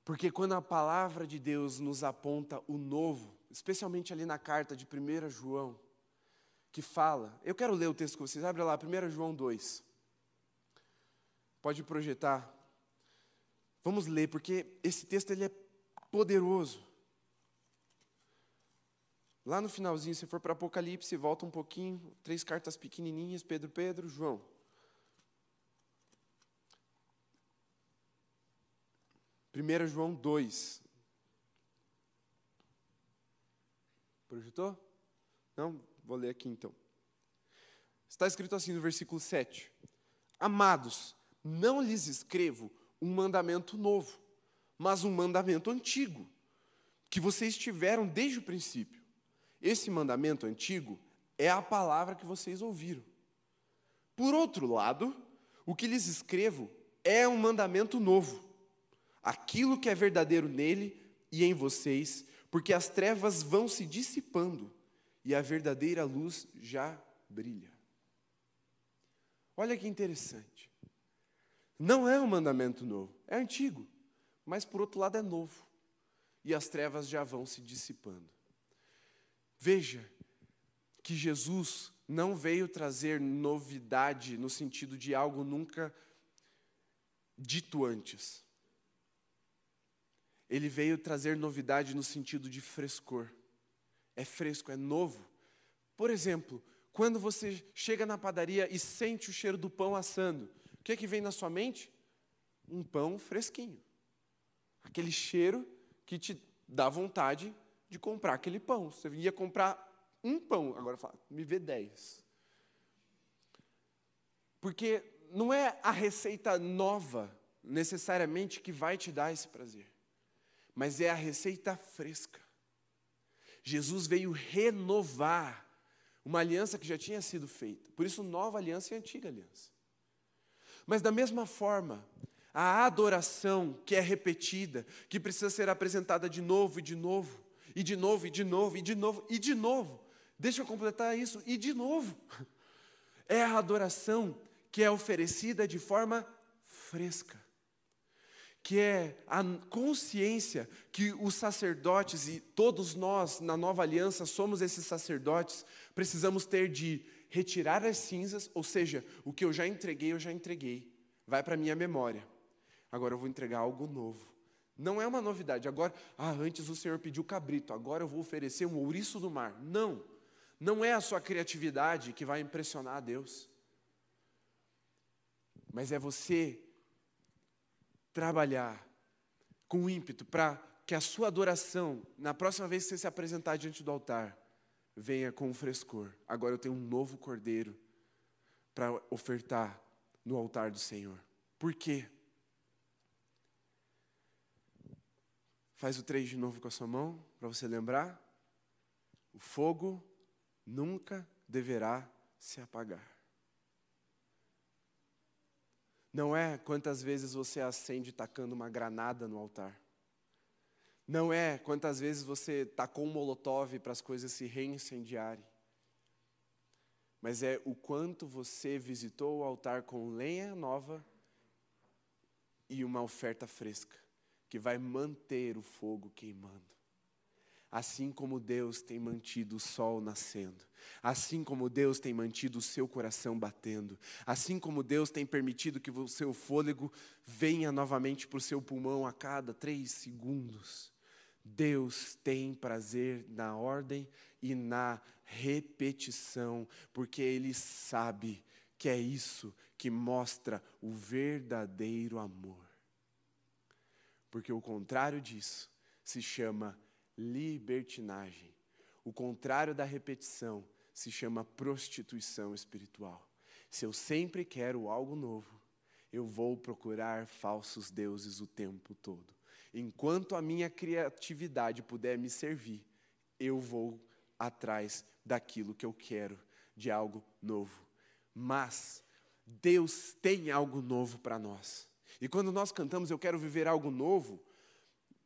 Speaker 1: Porque quando a palavra de Deus nos aponta o novo, especialmente ali na carta de 1 João, que fala, eu quero ler o texto com vocês, abre lá, 1 João 2. Pode projetar. Vamos ler, porque esse texto ele é poderoso. Lá no finalzinho, se for para Apocalipse, volta um pouquinho, três cartas pequenininhas, Pedro, Pedro, João. Primeira João 2. Projetou? Não? Vou ler aqui então. Está escrito assim no versículo 7. Amados, não lhes escrevo um mandamento novo, mas um mandamento antigo, que vocês tiveram desde o princípio. Esse mandamento antigo é a palavra que vocês ouviram. Por outro lado, o que lhes escrevo é um mandamento novo. Aquilo que é verdadeiro nele e em vocês, porque as trevas vão se dissipando e a verdadeira luz já brilha. Olha que interessante. Não é um mandamento novo, é antigo, mas por outro lado é novo. E as trevas já vão se dissipando. Veja que Jesus não veio trazer novidade no sentido de algo nunca dito antes. Ele veio trazer novidade no sentido de frescor. É fresco, é novo. Por exemplo, quando você chega na padaria e sente o cheiro do pão assando, o que, é que vem na sua mente? Um pão fresquinho. Aquele cheiro que te dá vontade de comprar aquele pão. Você ia comprar um pão, agora fala, me vê dez. Porque não é a receita nova, necessariamente, que vai te dar esse prazer, mas é a receita fresca. Jesus veio renovar uma aliança que já tinha sido feita. Por isso, nova aliança e antiga aliança. Mas, da mesma forma, a adoração que é repetida, que precisa ser apresentada de novo e de novo, e de novo, e de novo, e de novo, e de novo. Deixa eu completar isso, e de novo. É a adoração que é oferecida de forma fresca, que é a consciência que os sacerdotes e todos nós na nova aliança somos esses sacerdotes, precisamos ter de retirar as cinzas, ou seja, o que eu já entreguei, eu já entreguei, vai para a minha memória. Agora eu vou entregar algo novo. Não é uma novidade. Agora, ah, antes o Senhor pediu cabrito, agora eu vou oferecer um ouriço do mar. Não. Não é a sua criatividade que vai impressionar a Deus. Mas é você trabalhar com ímpeto para que a sua adoração, na próxima vez que você se apresentar diante do altar, venha com frescor. Agora eu tenho um novo cordeiro para ofertar no altar do Senhor. Por quê? Faz o três de novo com a sua mão, para você lembrar. O fogo nunca deverá se apagar. Não é quantas vezes você acende tacando uma granada no altar. Não é quantas vezes você tacou um molotov para as coisas se reincendiarem. Mas é o quanto você visitou o altar com lenha nova e uma oferta fresca, que vai manter o fogo queimando. Assim como Deus tem mantido o sol nascendo, assim como Deus tem mantido o seu coração batendo, assim como Deus tem permitido que o seu fôlego venha novamente para o seu pulmão a cada três segundos, Deus tem prazer na ordem e na repetição, porque Ele sabe que é isso que mostra o verdadeiro amor. Porque o contrário disso se chama libertinagem. O contrário da repetição se chama prostituição espiritual. Se eu sempre quero algo novo, eu vou procurar falsos deuses o tempo todo. Enquanto a minha criatividade puder me servir, eu vou atrás daquilo que eu quero, de algo novo. Mas Deus tem algo novo para nós. E quando nós cantamos Eu quero viver algo novo,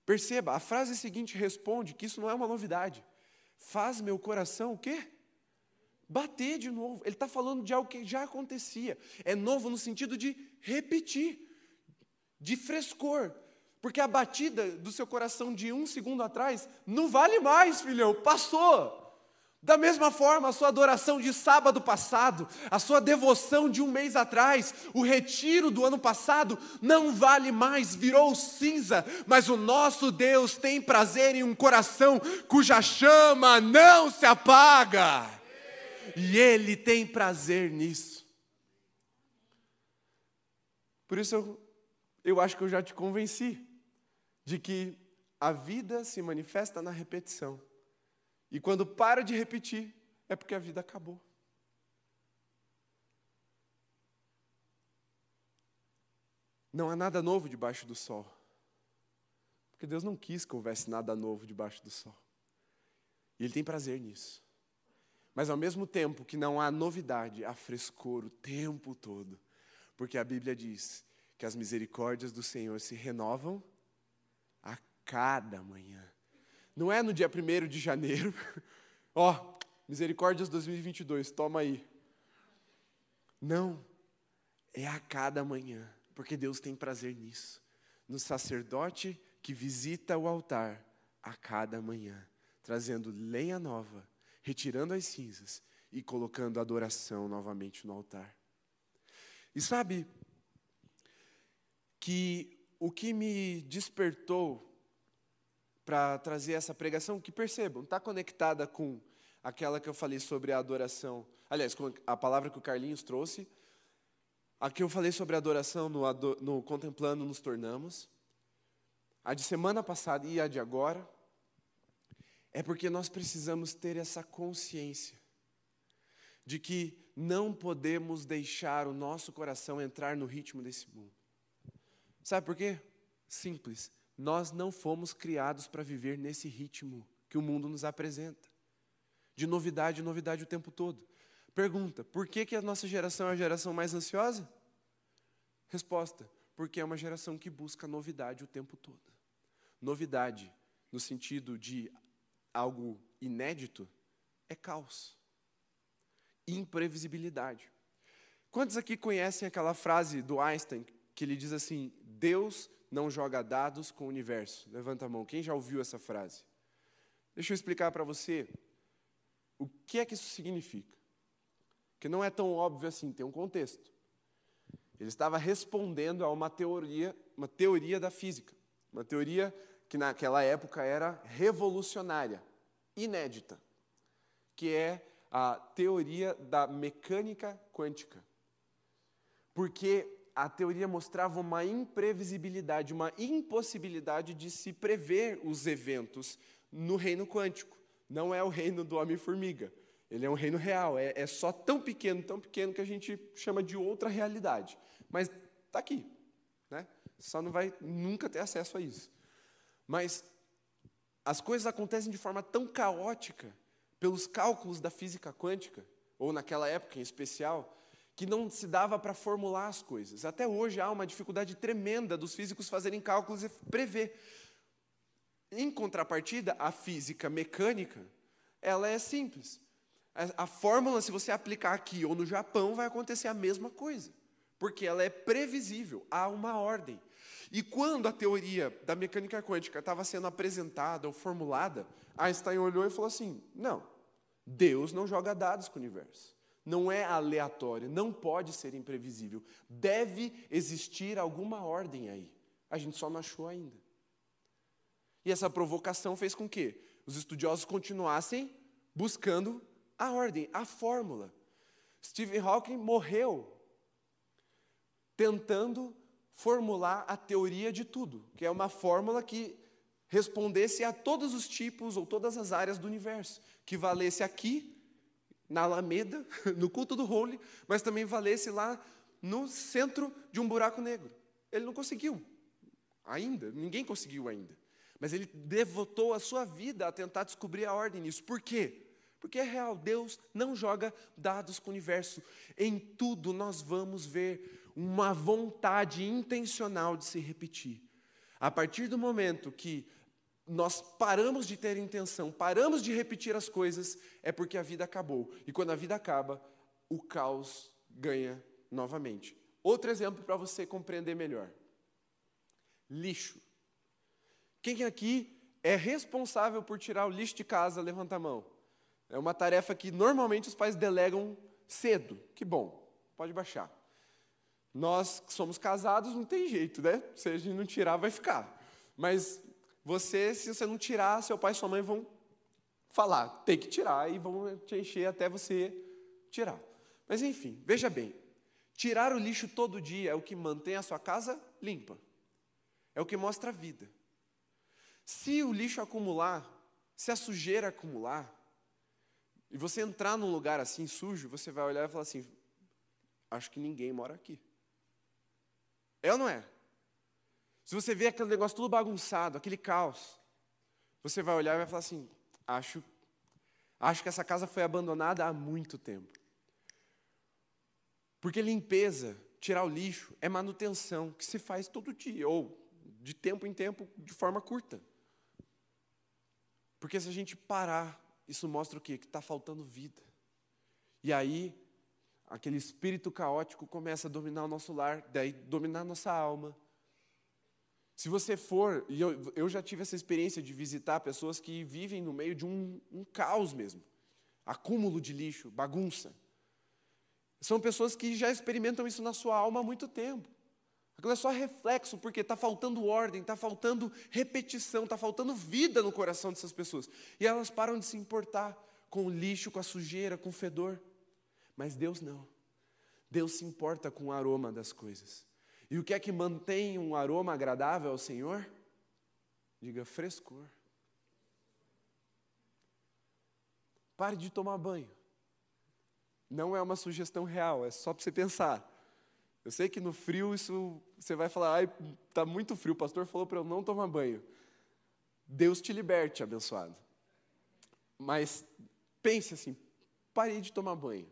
Speaker 1: Perceba, a frase seguinte responde que isso não é uma novidade. Faz meu coração o quê? Bater de novo. Ele está falando de algo que já acontecia. É novo no sentido de repetir, de frescor. Porque a batida do seu coração de um segundo atrás não vale mais, filhão, passou. Da mesma forma, a sua adoração de sábado passado, a sua devoção de um mês atrás, o retiro do ano passado, não vale mais, virou cinza, mas o nosso Deus tem prazer em um coração cuja chama não se apaga, e Ele tem prazer nisso. Por isso eu, eu acho que eu já te convenci de que a vida se manifesta na repetição. E quando para de repetir, é porque a vida acabou. Não há nada novo debaixo do sol. Porque Deus não quis que houvesse nada novo debaixo do sol. E Ele tem prazer nisso. Mas ao mesmo tempo que não há novidade, há frescor o tempo todo. Porque a Bíblia diz que as misericórdias do Senhor se renovam a cada manhã. Não é no dia 1 de janeiro. <laughs> Ó, oh, Misericórdias 2022, toma aí. Não. É a cada manhã, porque Deus tem prazer nisso. No sacerdote que visita o altar a cada manhã, trazendo lenha nova, retirando as cinzas e colocando adoração novamente no altar. E sabe que o que me despertou para trazer essa pregação, que percebam, está conectada com aquela que eu falei sobre a adoração. Aliás, com a palavra que o Carlinhos trouxe. A que eu falei sobre a adoração no, no Contemplando nos Tornamos. A de semana passada e a de agora. É porque nós precisamos ter essa consciência de que não podemos deixar o nosso coração entrar no ritmo desse mundo. Sabe por quê? Simples. Nós não fomos criados para viver nesse ritmo que o mundo nos apresenta. De novidade novidade o tempo todo. Pergunta: por que, que a nossa geração é a geração mais ansiosa? Resposta: porque é uma geração que busca novidade o tempo todo. Novidade, no sentido de algo inédito, é caos, imprevisibilidade. Quantos aqui conhecem aquela frase do Einstein que ele diz assim: Deus não joga dados com o universo. Levanta a mão. Quem já ouviu essa frase? Deixa eu explicar para você o que é que isso significa. Que não é tão óbvio assim, tem um contexto. Ele estava respondendo a uma teoria, uma teoria da física, uma teoria que naquela época era revolucionária, inédita, que é a teoria da mecânica quântica. Porque a teoria mostrava uma imprevisibilidade, uma impossibilidade de se prever os eventos no reino quântico. Não é o reino do Homem-Formiga. Ele é um reino real. É, é, só tão pequeno, tão pequeno que a gente chama de outra realidade. Mas está aqui. Né? Só não vai nunca ter acesso a isso. Mas as coisas acontecem de forma tão caótica, pelos cálculos da física quântica, ou naquela época em especial, que não se dava para formular as coisas. Até hoje há uma dificuldade tremenda dos físicos fazerem cálculos e prever. Em contrapartida, a física mecânica, ela é simples. A, a fórmula, se você aplicar aqui ou no Japão, vai acontecer a mesma coisa, porque ela é previsível, há uma ordem. E quando a teoria da mecânica quântica estava sendo apresentada ou formulada, Einstein olhou e falou assim: não, Deus não joga dados com o universo. Não é aleatório, não pode ser imprevisível. Deve existir alguma ordem aí. A gente só não achou ainda. E essa provocação fez com que os estudiosos continuassem buscando a ordem, a fórmula. Stephen Hawking morreu tentando formular a teoria de tudo, que é uma fórmula que respondesse a todos os tipos ou todas as áreas do universo, que valesse aqui, na Alameda, <laughs> no culto do Holy, mas também valesse lá no centro de um buraco negro. Ele não conseguiu ainda, ninguém conseguiu ainda. Mas ele devotou a sua vida a tentar descobrir a ordem nisso. Por quê? Porque é real, Deus não joga dados com o universo. Em tudo nós vamos ver uma vontade intencional de se repetir. A partir do momento que nós paramos de ter intenção, paramos de repetir as coisas, é porque a vida acabou. E quando a vida acaba, o caos ganha novamente. Outro exemplo para você compreender melhor: lixo. Quem aqui é responsável por tirar o lixo de casa? Levanta a mão. É uma tarefa que normalmente os pais delegam cedo. Que bom, pode baixar. Nós que somos casados não tem jeito, né? Se a gente não tirar, vai ficar. Mas você, se você não tirar, seu pai e sua mãe vão falar, tem que tirar e vão te encher até você tirar. Mas enfim, veja bem, tirar o lixo todo dia é o que mantém a sua casa limpa. É o que mostra a vida. Se o lixo acumular, se a sujeira acumular, e você entrar num lugar assim sujo, você vai olhar e falar assim: acho que ninguém mora aqui. É ou não é? Se você vê aquele negócio tudo bagunçado, aquele caos, você vai olhar e vai falar assim: acho, acho que essa casa foi abandonada há muito tempo. Porque limpeza, tirar o lixo, é manutenção que se faz todo dia, ou de tempo em tempo, de forma curta. Porque se a gente parar, isso mostra o quê? Que está faltando vida. E aí, aquele espírito caótico começa a dominar o nosso lar, daí dominar a nossa alma. Se você for, e eu, eu já tive essa experiência de visitar pessoas que vivem no meio de um, um caos mesmo acúmulo de lixo, bagunça. São pessoas que já experimentam isso na sua alma há muito tempo. Aquilo é só reflexo, porque está faltando ordem, está faltando repetição, está faltando vida no coração dessas pessoas. E elas param de se importar com o lixo, com a sujeira, com o fedor. Mas Deus não. Deus se importa com o aroma das coisas. E o que é que mantém um aroma agradável ao Senhor? Diga frescor. Pare de tomar banho. Não é uma sugestão real, é só para você pensar. Eu sei que no frio isso você vai falar, ai, tá muito frio, o pastor falou para eu não tomar banho. Deus te liberte, abençoado. Mas pense assim, pare de tomar banho.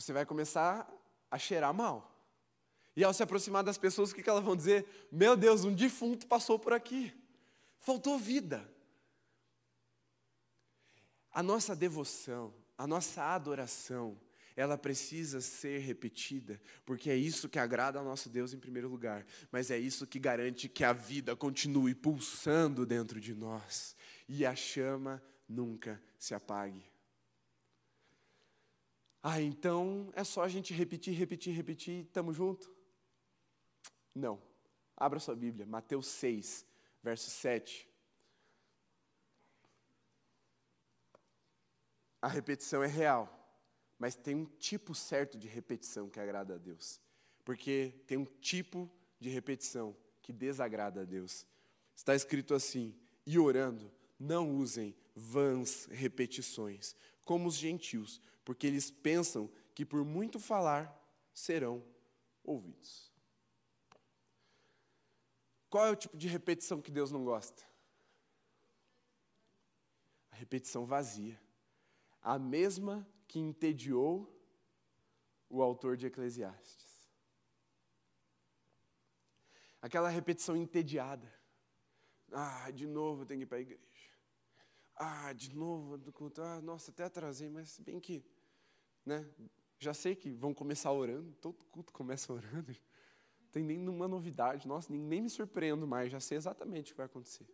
Speaker 1: Você vai começar a cheirar mal. E ao se aproximar das pessoas, o que elas vão dizer? Meu Deus, um defunto passou por aqui. Faltou vida. A nossa devoção, a nossa adoração, ela precisa ser repetida, porque é isso que agrada ao nosso Deus em primeiro lugar, mas é isso que garante que a vida continue pulsando dentro de nós e a chama nunca se apague. Ah, então é só a gente repetir, repetir, repetir e estamos juntos? Não. Abra sua Bíblia, Mateus 6, verso 7. A repetição é real Mas tem um tipo certo de repetição que agrada a Deus. Porque tem um tipo de repetição que desagrada a Deus. Está escrito assim: e orando, não usem vãs repetições, como os gentios, porque eles pensam que por muito falar serão ouvidos. Qual é o tipo de repetição que Deus não gosta? A repetição vazia. A mesma que entediou o autor de Eclesiastes. Aquela repetição entediada. Ah, de novo eu tenho que ir para a igreja. Ah, de novo do culto. Ah, nossa, até atrasei, mas bem que, né? Já sei que vão começar orando, todo culto começa <laughs> orando. Não tem nenhuma novidade. Nossa, nem, nem me surpreendo mais, já sei exatamente o que vai acontecer.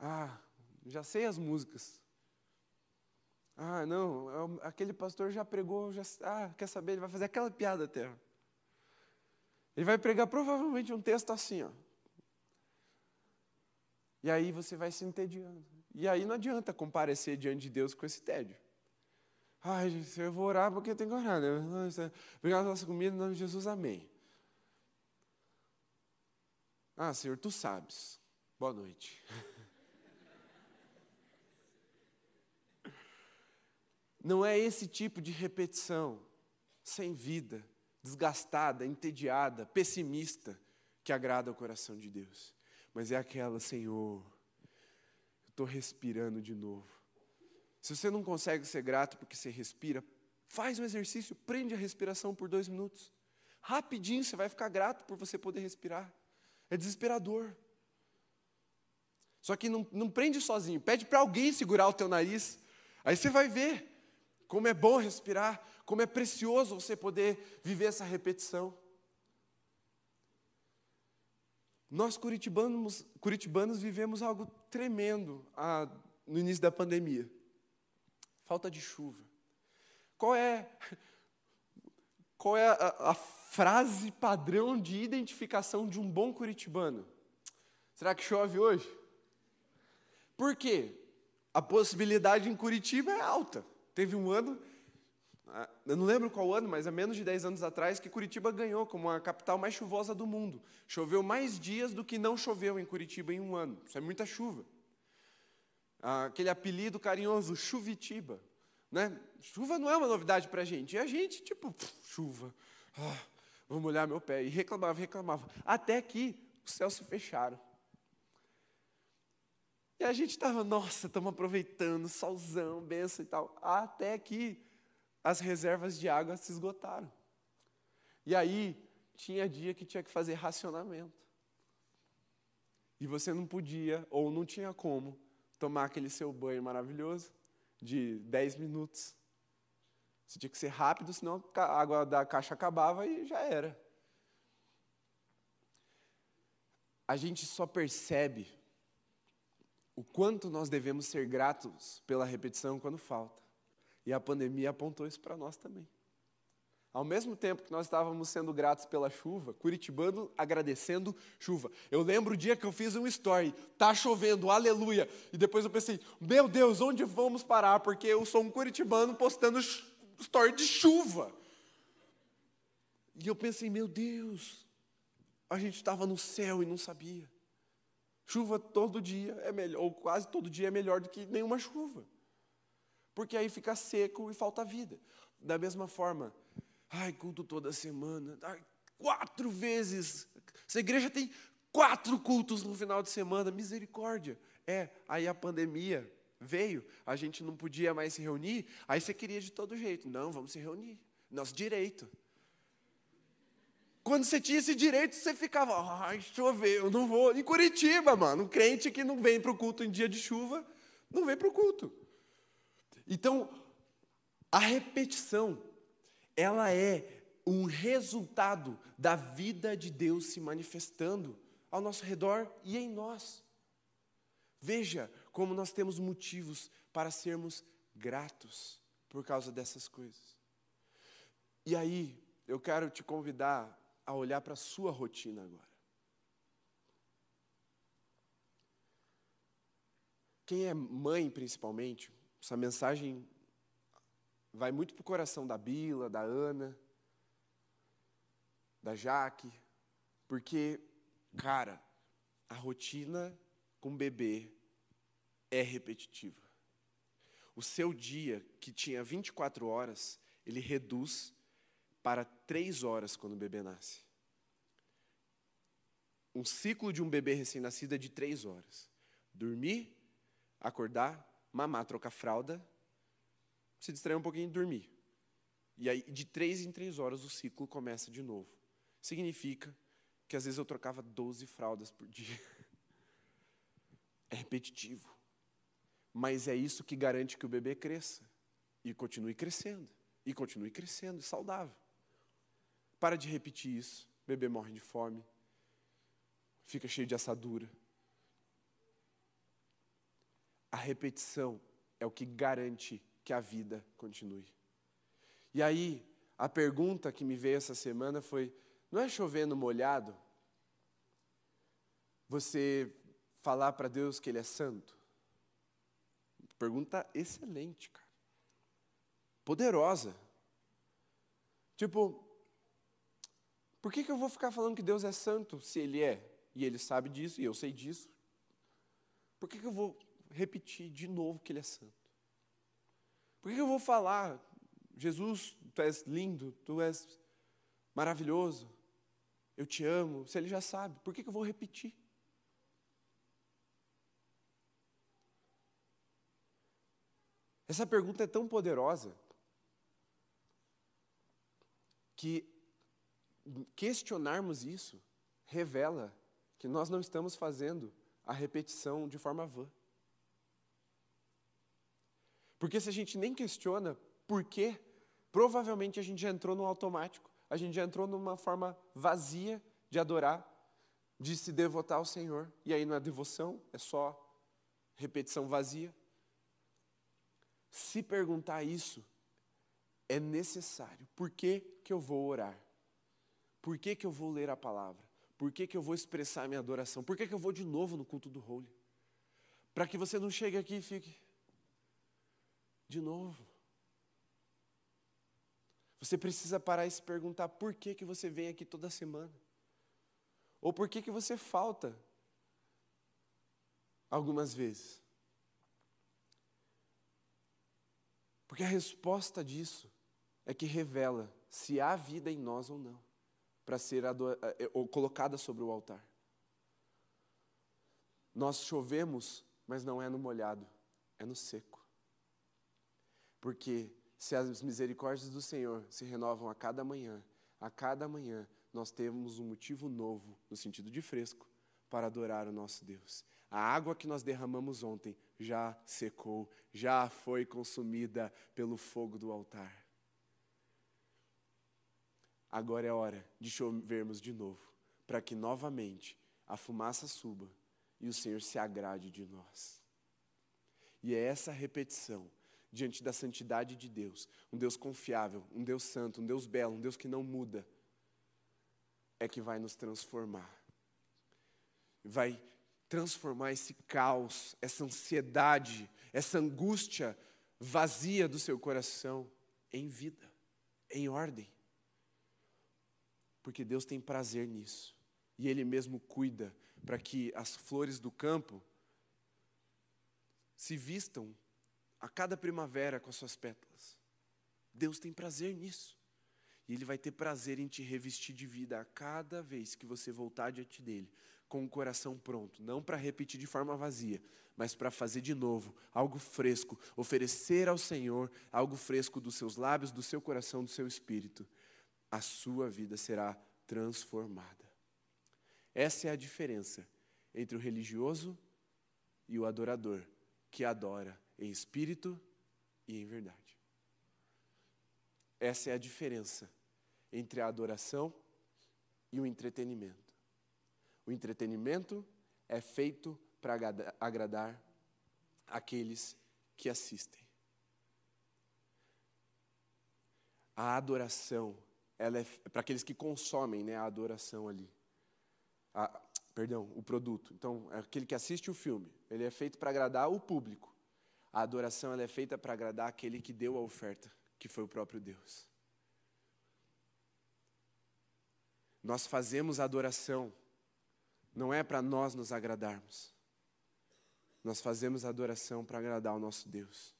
Speaker 1: Ah, já sei as músicas. Ah, não, é aquele pastor já pregou, já, ah, quer saber, ele vai fazer aquela piada até. Ele vai pregar provavelmente um texto assim, ó. E aí você vai se entediando. E aí não adianta comparecer diante de Deus com esse tédio. Ai, eu vou orar porque eu tenho que orar, né? Obrigado pela nossa comida, em nome de Jesus, amém. Ah, Senhor, tu sabes. Boa noite. <laughs> Não é esse tipo de repetição, sem vida, desgastada, entediada, pessimista, que agrada o coração de Deus. Mas é aquela, Senhor, eu estou respirando de novo. Se você não consegue ser grato porque você respira, faz um exercício, prende a respiração por dois minutos. Rapidinho você vai ficar grato por você poder respirar. É desesperador. Só que não, não prende sozinho, pede para alguém segurar o teu nariz. Aí você vai ver como é bom respirar, como é precioso você poder viver essa repetição. Nós curitibanos, curitibanos vivemos algo tremendo ah, no início da pandemia. Falta de chuva. Qual é, qual é a, a frase padrão de identificação de um bom curitibano? Será que chove hoje? Por quê? A possibilidade em Curitiba é alta. Teve um ano, eu não lembro qual ano, mas há menos de 10 anos atrás, que Curitiba ganhou como a capital mais chuvosa do mundo. Choveu mais dias do que não choveu em Curitiba em um ano. Isso é muita chuva. Ah, aquele apelido carinhoso, Chuvitiba. Né? Chuva não é uma novidade para a gente. E a gente, tipo, chuva, ah, vou molhar meu pé. E reclamava, reclamava. Até que os céus se fecharam. E a gente estava, nossa, estamos aproveitando, solzão, benção e tal. Até que as reservas de água se esgotaram. E aí, tinha dia que tinha que fazer racionamento. E você não podia, ou não tinha como, tomar aquele seu banho maravilhoso de 10 minutos. Você tinha que ser rápido, senão a água da caixa acabava e já era. A gente só percebe o quanto nós devemos ser gratos pela repetição quando falta. E a pandemia apontou isso para nós também. Ao mesmo tempo que nós estávamos sendo gratos pela chuva, curitibano agradecendo chuva. Eu lembro o dia que eu fiz um story, tá chovendo, aleluia. E depois eu pensei, meu Deus, onde vamos parar? Porque eu sou um curitibano postando story de chuva. E eu pensei, meu Deus, a gente estava no céu e não sabia. Chuva todo dia é melhor, ou quase todo dia é melhor do que nenhuma chuva. Porque aí fica seco e falta vida. Da mesma forma, ai, culto toda semana, ai, quatro vezes. Essa igreja tem quatro cultos no final de semana, misericórdia. É, aí a pandemia veio, a gente não podia mais se reunir, aí você queria de todo jeito. Não, vamos se reunir. Nosso direito. Quando você tinha esse direito, você ficava, ai, choveu, eu não vou. Em Curitiba, mano, um crente que não vem para o culto em dia de chuva, não vem para o culto. Então, a repetição, ela é um resultado da vida de Deus se manifestando ao nosso redor e em nós. Veja como nós temos motivos para sermos gratos por causa dessas coisas. E aí, eu quero te convidar a olhar para a sua rotina agora. Quem é mãe, principalmente, essa mensagem vai muito para o coração da Bila, da Ana, da Jaque, porque, cara, a rotina com bebê é repetitiva. O seu dia, que tinha 24 horas, ele reduz para 3 horas quando o bebê nasce. Um ciclo de um bebê recém-nascido é de 3 horas. Dormir, acordar, mamar, trocar fralda, se distrair um pouquinho e dormir. E aí, de três em três horas, o ciclo começa de novo. Significa que às vezes eu trocava 12 fraldas por dia. <laughs> É repetitivo. Mas é isso que garante que o bebê cresça. E continue crescendo. E continue crescendo, saudável. Para de repetir isso. O bebê morre de fome. Fica cheio de assadura. A repetição é o que garante que a vida continue. E aí, a pergunta que me veio essa semana foi: não é chovendo molhado você falar para Deus que Ele é santo? Pergunta excelente, cara. Poderosa. Tipo, por que, que eu vou ficar falando que Deus é santo se Ele é? E Ele sabe disso e eu sei disso. Por que, que eu vou repetir de novo que Ele é santo? Por que eu vou falar, Jesus, tu és lindo, tu és maravilhoso, eu te amo, se Ele já sabe? Por que eu vou repetir? Essa pergunta é tão poderosa que questionarmos isso revela que nós não estamos fazendo a repetição de forma vã. Porque se a gente nem questiona por quê, provavelmente a gente já entrou no automático, a gente já entrou numa forma vazia de adorar, de se devotar ao Senhor. E aí não é devoção, é só repetição vazia. Se perguntar isso, é necessário. Por que, que eu vou orar? Por que, que eu vou ler a palavra? Por que, que eu vou expressar minha adoração? Por que, que eu vou de novo no culto do Holy? Para que você não chegue aqui e fique, de novo. Você precisa parar e se perguntar por que, que você vem aqui toda semana. Ou por que, que você falta algumas vezes. Porque a resposta disso é que revela se há vida em nós ou não, para ser eh, ou colocada sobre o altar. Nós chovemos, mas não é no molhado, é no seco. Porque se as misericórdias do Senhor se renovam a cada manhã, a cada manhã nós temos um motivo novo, no sentido de fresco, para adorar o nosso Deus. A água que nós derramamos ontem já secou, já foi consumida pelo fogo do altar. Agora é hora de chovermos de novo, para que novamente a fumaça suba e o Senhor se agrade de nós. E é essa repetição diante da santidade de Deus, um Deus confiável, um Deus santo, um Deus belo, um Deus que não muda, é que vai nos transformar. Vai transformar esse caos, essa ansiedade, essa angústia vazia do seu coração em vida, em ordem. Porque Deus tem prazer nisso. E Ele mesmo cuida para que as flores do campo se vistam a cada primavera com as suas pétalas. Deus tem prazer nisso. E Ele vai ter prazer em te revestir de vida a cada vez que você voltar diante dEle, com o coração pronto, não para repetir de forma vazia, mas para fazer de novo algo fresco, oferecer ao Senhor algo fresco dos seus lábios, do seu coração, do seu espírito. A sua vida será transformada. Essa é a diferença entre o religioso e o adorador que adora em espírito e em verdade. Essa é a diferença entre a adoração e o entretenimento. O entretenimento é feito para agradar aqueles que assistem. A adoração, ela é para aqueles que consomem né, a adoração ali. A, perdão, o produto. Então, é aquele que assiste o filme, ele é feito para agradar o público. A adoração ela é feita para agradar aquele que deu a oferta, que foi o próprio Deus. Nós fazemos adoração, não é para nós nos agradarmos. Nós fazemos adoração para agradar o nosso Deus.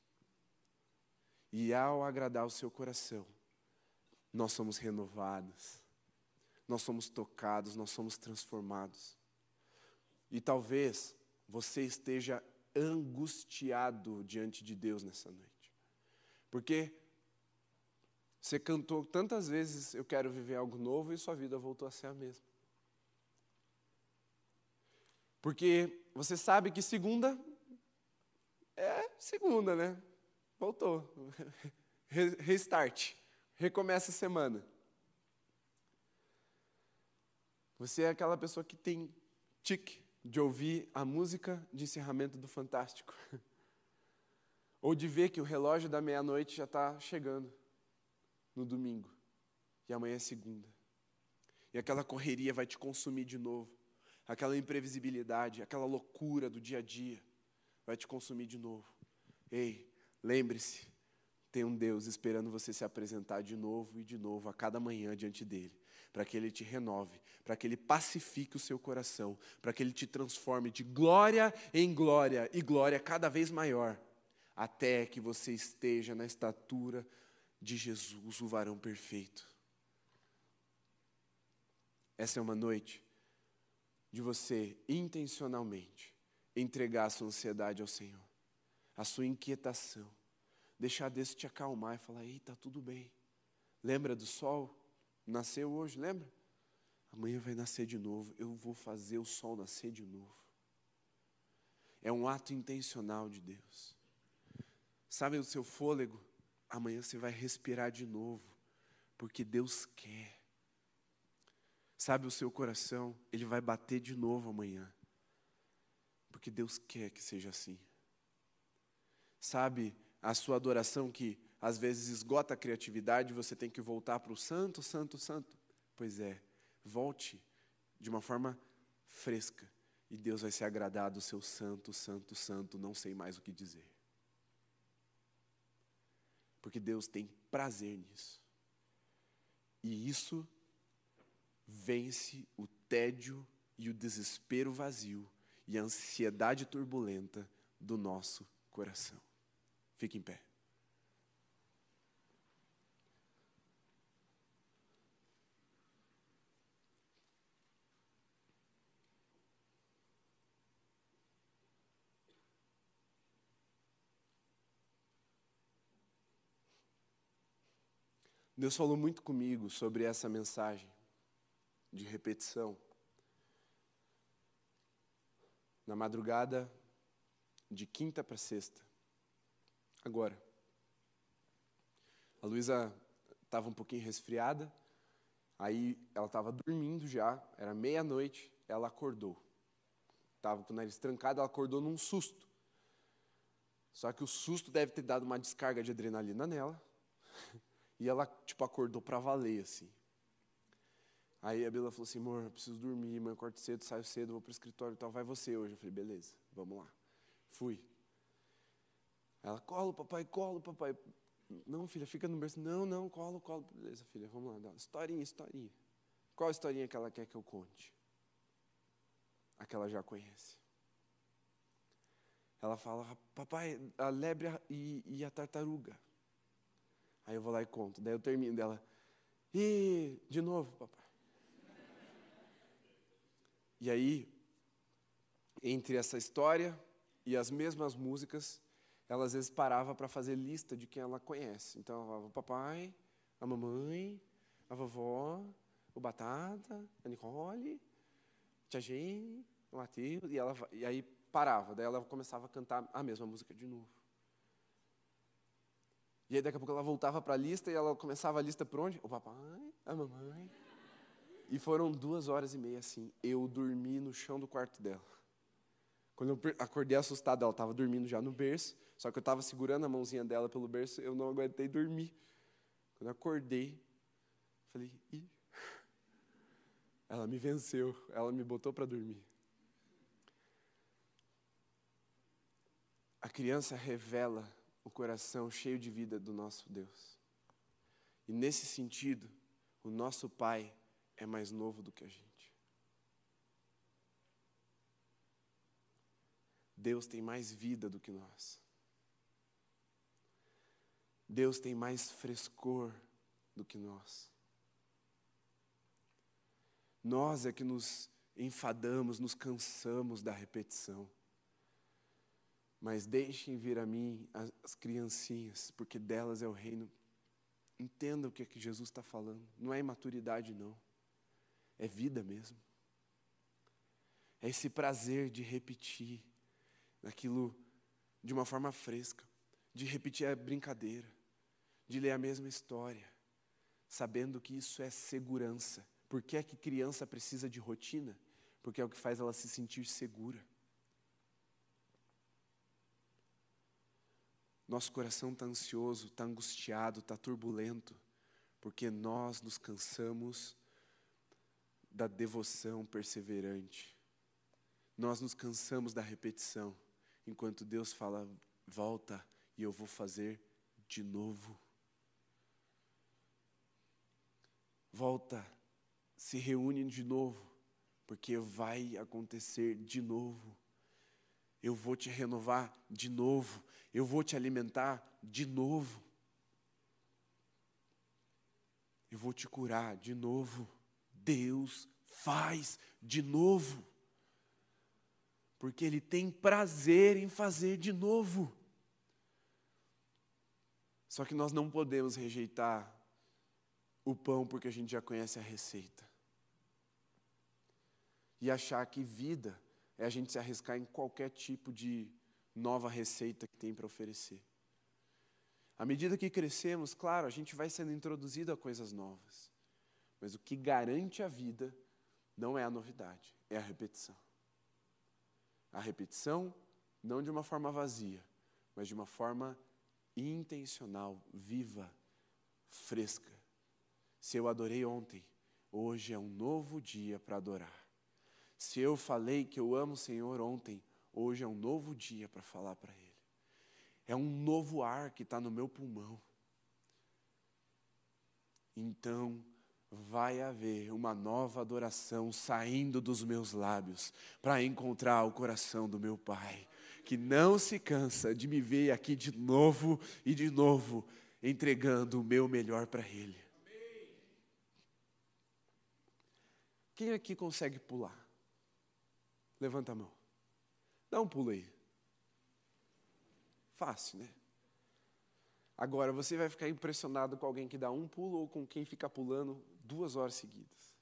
Speaker 1: E ao agradar o seu coração, nós somos renovados, nós somos tocados, nós somos transformados. E talvez você esteja angustiado diante de Deus nessa noite. Porque você cantou tantas vezes, eu quero viver algo novo, e sua vida voltou a ser a mesma. Porque você sabe que segunda é segunda, né? Voltou. <laughs> Restart. Recomeça a semana. Você é aquela pessoa que tem tique de ouvir a música de encerramento do Fantástico. <laughs> Ou de ver que o relógio da meia-noite já está chegando no domingo. E amanhã é segunda. E aquela correria vai te consumir de novo. Aquela imprevisibilidade, aquela loucura do dia a dia vai te consumir de novo. Ei, lembre-se, tem um Deus esperando você se apresentar de novo e de novo a cada manhã diante dele para que Ele te renove, para que Ele pacifique o seu coração, para que Ele te transforme de glória em glória e glória cada vez maior, até que você esteja na estatura de Jesus, o varão perfeito. Essa é uma noite de você intencionalmente entregar a sua ansiedade ao Senhor, a sua inquietação, deixar Deus te acalmar e falar: Ei, está tudo bem. Lembra do sol? Nasceu hoje, lembra? Amanhã vai nascer de novo. Eu vou fazer o sol nascer de novo. É um ato intencional de Deus. Sabe o seu fôlego? Amanhã você vai respirar de novo, porque Deus quer. Sabe o seu coração? Ele vai bater de novo amanhã, porque Deus quer que seja assim. Sabe a sua adoração que às vezes esgota a criatividade, você tem que voltar para o santo, santo, santo. Pois é, volte de uma forma fresca e Deus vai se agradar do seu santo, santo, santo, não sei mais o que dizer. Porque Deus tem prazer nisso. E isso vence o tédio e o desespero vazio e a ansiedade turbulenta do nosso coração. Fique em pé. Deus falou muito comigo sobre essa mensagem de repetição. Na madrugada de quinta para sexta. Agora. A Luísa estava um pouquinho resfriada, aí ela estava dormindo já, era meia-noite, ela acordou. Estava com o nariz trancado, ela acordou num susto. Só que o susto deve ter dado uma descarga de adrenalina nela. <laughs> E ela, tipo, acordou para valer, assim. Aí a Bela falou assim, amor, eu preciso dormir, amanhã eu cedo, saio cedo, vou pro escritório e tal, vai você hoje. Eu falei, beleza, vamos lá. Fui. Ela, colo, papai, colo, papai. Não, filha, fica no berço. Não, não, colo, colo. Beleza, filha, vamos lá. Historinha, historinha. Qual historinha que ela quer que eu conte? A que ela já conhece. Ela fala, papai, a lebre e, e a tartaruga. Aí eu vou lá e conto. Daí eu termino dela. E de novo, papai. E aí, entre essa história e as mesmas músicas, ela às vezes parava para fazer lista de quem ela conhece. Então ela falava o papai, a mamãe, a vovó, o Batata, a Nicole, a tia Jane, o Matheus, e, ela, e aí parava. Daí ela começava a cantar a mesma música de novo. E aí daqui a pouco ela voltava para a lista e ela começava a lista por onde? O papai, a mamãe. E foram duas horas e meia assim. Eu dormi no chão do quarto dela. Quando eu acordei assustado, ela estava dormindo já no berço. Só que eu estava segurando a mãozinha dela pelo berço, eu não aguentei dormir. Quando eu acordei, falei, Ih. ela me venceu, ela me botou para dormir. A criança revela o coração cheio de vida do nosso Deus. E nesse sentido, o nosso Pai é mais novo do que a gente. Deus tem mais vida do que nós. Deus tem mais frescor do que nós. Nós é que nos enfadamos, nos cansamos da repetição. Mas deixem vir a mim as, as criancinhas, porque delas é o reino Entenda o que é que Jesus está falando. Não é imaturidade, não. É vida mesmo. É esse prazer de repetir aquilo de uma forma fresca, de repetir a brincadeira, de ler a mesma história, sabendo que isso é segurança. Por que é que criança precisa de rotina? Porque é o que faz ela se sentir segura. Nosso coração está ansioso, está angustiado, está turbulento, porque nós nos cansamos da devoção perseverante. Nós nos cansamos da repetição, enquanto Deus fala: volta e eu vou fazer de novo. Volta, se reúne de novo, porque vai acontecer de novo. Eu vou te renovar de novo. Eu vou te alimentar de novo. Eu vou te curar de novo. Deus faz de novo. Porque Ele tem prazer em fazer de novo. Só que nós não podemos rejeitar o pão porque a gente já conhece a receita. E achar que vida é a gente se arriscar em qualquer tipo de nova receita que tem para oferecer. À medida que crescemos, claro, a gente vai sendo introduzido a coisas novas. Mas o que garante a vida não é a novidade, é a repetição. A repetição, não de uma forma vazia, mas de uma forma intencional, viva, fresca. Se eu adorei ontem, hoje é um novo dia para adorar. Se eu falei que eu amo o Senhor ontem, hoje é um novo dia para falar para Ele. É um novo ar que está no meu pulmão. Então, vai haver uma nova adoração saindo dos meus lábios para encontrar o coração do meu Pai, que não se cansa de me ver aqui de novo e de novo entregando o meu melhor para Ele. Quem aqui consegue pular? Levanta a mão. Dá um pulo aí. Fácil, né? Agora, você vai ficar impressionado com alguém que dá um pulo ou com quem fica pulando duas horas seguidas.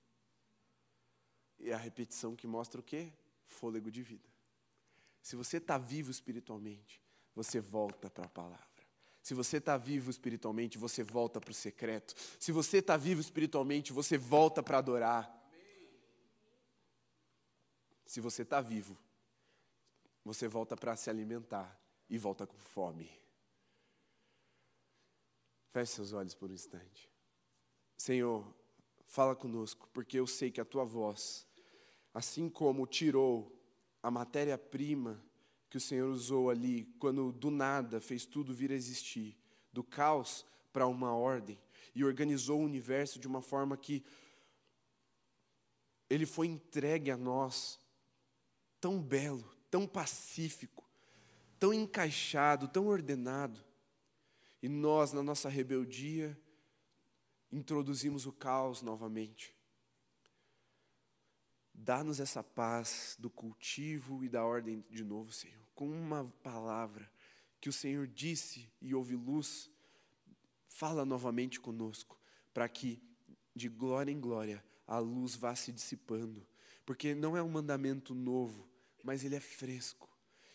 Speaker 1: E a repetição que mostra o quê? Fôlego de vida. Se você está vivo espiritualmente, você volta para a palavra. Se você está vivo espiritualmente, você volta para o secreto. Se você está vivo espiritualmente, você volta para adorar. Se você está vivo, você volta para se alimentar e volta com fome. Feche seus olhos por um instante. Senhor, fala conosco, porque eu sei que a tua voz, assim como tirou a matéria-prima que o Senhor usou ali, quando do nada fez tudo vir a existir, do caos para uma ordem, e organizou o universo de uma forma que ele foi entregue a nós tão belo, tão pacífico, tão encaixado, tão ordenado. E nós, na nossa rebeldia, introduzimos o caos novamente. Dá-nos essa paz do cultivo e da ordem de novo, Senhor, com uma palavra que o Senhor disse e houve luz, fala novamente conosco, para que de glória em glória a luz vá se dissipando, porque não é um mandamento novo, mas ele é fresco.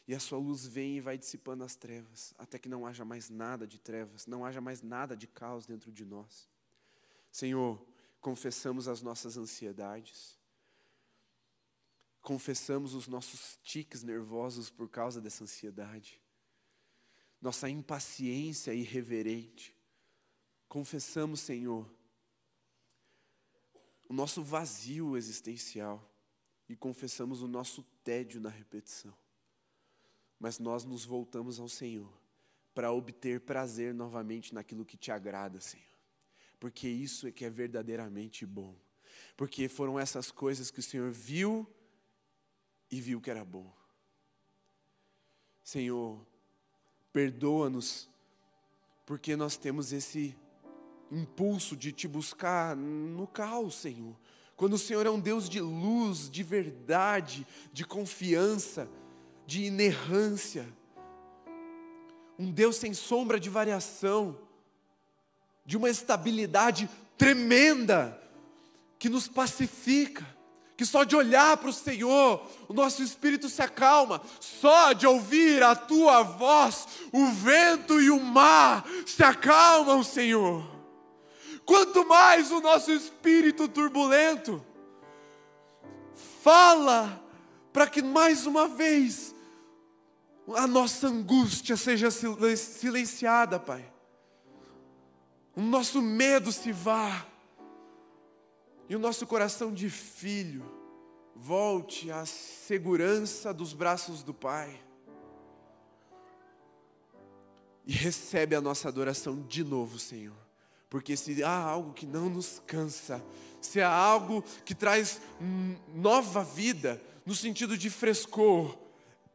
Speaker 1: E a sua luz vem e vai dissipando as trevas, até que não haja mais nada de trevas, não haja mais nada de caos dentro de nós. Senhor, confessamos as nossas ansiedades, confessamos os nossos tiques nervosos por causa dessa ansiedade, nossa impaciência irreverente. Confessamos, Senhor, o nosso vazio existencial e confessamos o nosso tédio na repetição. Mas nós nos voltamos ao Senhor para obter prazer novamente naquilo que te agrada, Senhor. porque isso é que é verdadeiramente bom. Porque foram essas coisas que o Senhor viu e viu que era bom. Senhor, perdoa-nos, porque nós temos esse impulso de te buscar no caos, Senhor. Quando o Senhor é um Deus de luz, de verdade, de confiança, de inerrância, um Deus sem sombra de variação, de uma estabilidade tremenda, que nos pacifica, que só de olhar para o Senhor, o nosso espírito se acalma, só de ouvir a tua voz, o vento e o mar se acalmam, Senhor. Quanto mais o nosso espírito turbulento, fala para que mais uma vez a nossa angústia seja silenciada, Pai. O nosso medo se vá. E o nosso coração de filho volte à segurança dos braços do Pai. E recebe a nossa adoração de novo, Senhor. Porque se há algo que não nos cansa, se há algo que traz nova vida, no sentido de frescor,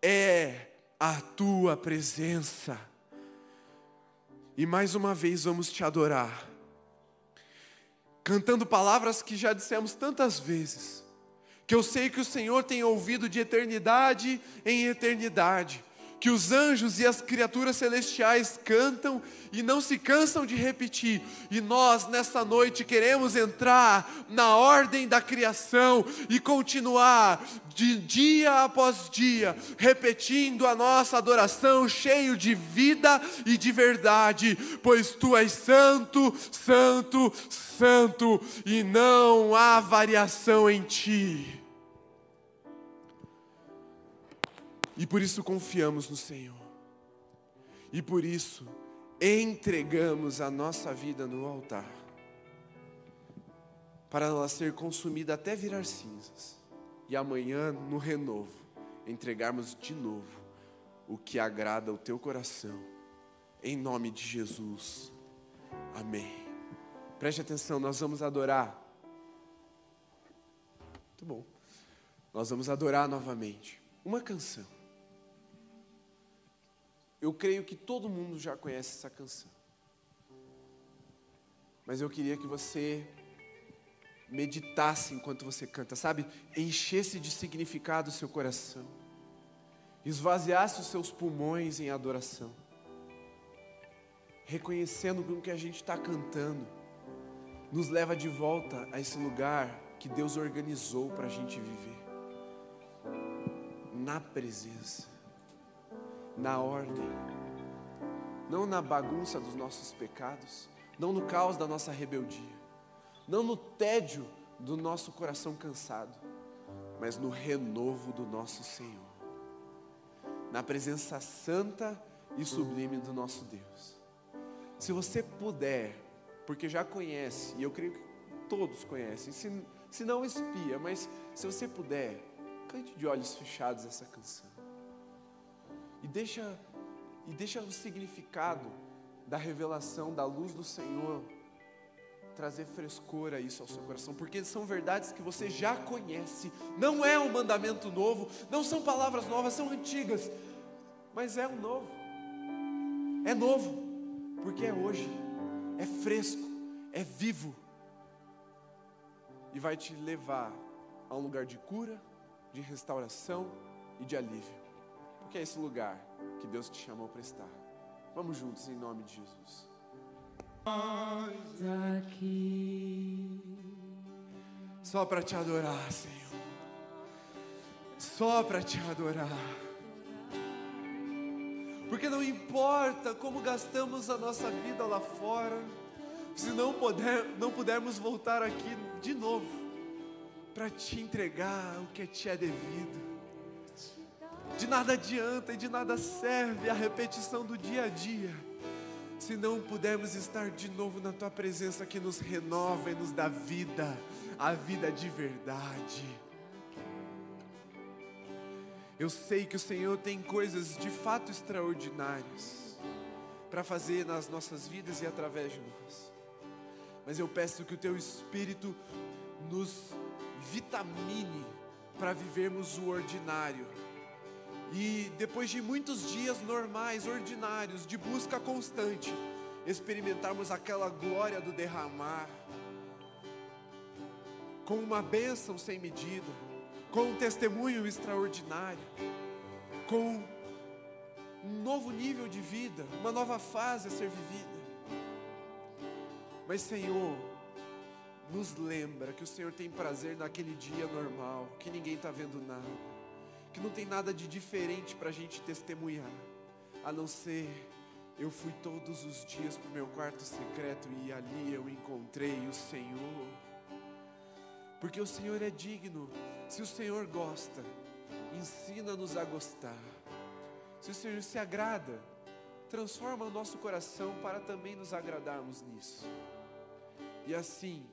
Speaker 1: é a tua presença. E mais uma vez vamos te adorar, cantando palavras que já dissemos tantas vezes, que eu sei que o Senhor tem ouvido de eternidade em eternidade, que os anjos e as criaturas celestiais cantam e não se cansam de repetir. E nós, nessa noite, queremos entrar na ordem da criação e continuar de dia após dia, repetindo a nossa adoração, cheio de vida e de verdade, pois tu és santo, santo, santo, e não há variação em ti. E por isso confiamos no Senhor. E por isso entregamos a nossa vida no altar. Para ela ser consumida até virar cinzas. E amanhã, no renovo, entregarmos de novo o que agrada ao teu coração. Em nome de Jesus. Amém. Preste atenção, nós vamos adorar. Muito bom. Nós vamos adorar novamente uma canção. Eu creio que todo mundo já conhece essa canção. Mas eu queria que você meditasse enquanto você canta, sabe? Enchesse de significado o seu coração. Esvaziasse os seus pulmões em adoração. Reconhecendo que o que a gente está cantando nos leva de volta a esse lugar que Deus organizou para a gente viver. Na presença na ordem, não na bagunça dos nossos pecados, não no caos da nossa rebeldia, não no tédio do nosso coração cansado, mas no renovo do nosso Senhor, na presença santa e sublime do nosso Deus. Se você puder, porque já conhece, e eu creio que todos conhecem, se, se não espia, mas se você puder, cante de olhos fechados essa canção. E deixa, e deixa o significado da revelação da luz do Senhor trazer frescor a isso ao seu coração, porque são verdades que você já conhece. Não é um mandamento novo, não são palavras novas, são antigas, mas é um novo. É novo, porque é hoje, é fresco, é vivo e vai te levar a um lugar de cura, de restauração e de alívio que é esse lugar que Deus te chamou para estar. Vamos juntos em nome de Jesus. Aqui. Só para te adorar, Senhor. Só para te adorar. Porque não importa como gastamos a nossa vida lá fora, se não, puder, não pudermos voltar aqui de novo para te entregar o que te é devido. De nada adianta e de nada serve a repetição do dia a dia, se não pudermos estar de novo na tua presença que nos renova e nos dá vida, a vida de verdade. Eu sei que o Senhor tem coisas de fato extraordinárias para fazer nas nossas vidas e através de nós. mas eu peço que o teu Espírito nos vitamine para vivermos o ordinário. E depois de muitos dias normais, ordinários, de busca constante, experimentarmos aquela glória do derramar, com uma bênção sem medida, com um testemunho extraordinário, com um novo nível de vida, uma nova fase a ser vivida. Mas, Senhor, nos lembra que o Senhor tem prazer naquele dia normal, que ninguém está vendo nada, que não tem nada de diferente para a gente testemunhar, a não ser eu fui todos os dias para o meu quarto secreto e ali eu encontrei o Senhor. Porque o Senhor é digno. Se o Senhor gosta, ensina-nos a gostar. Se o Senhor se agrada, transforma o nosso coração para também nos agradarmos nisso. E assim,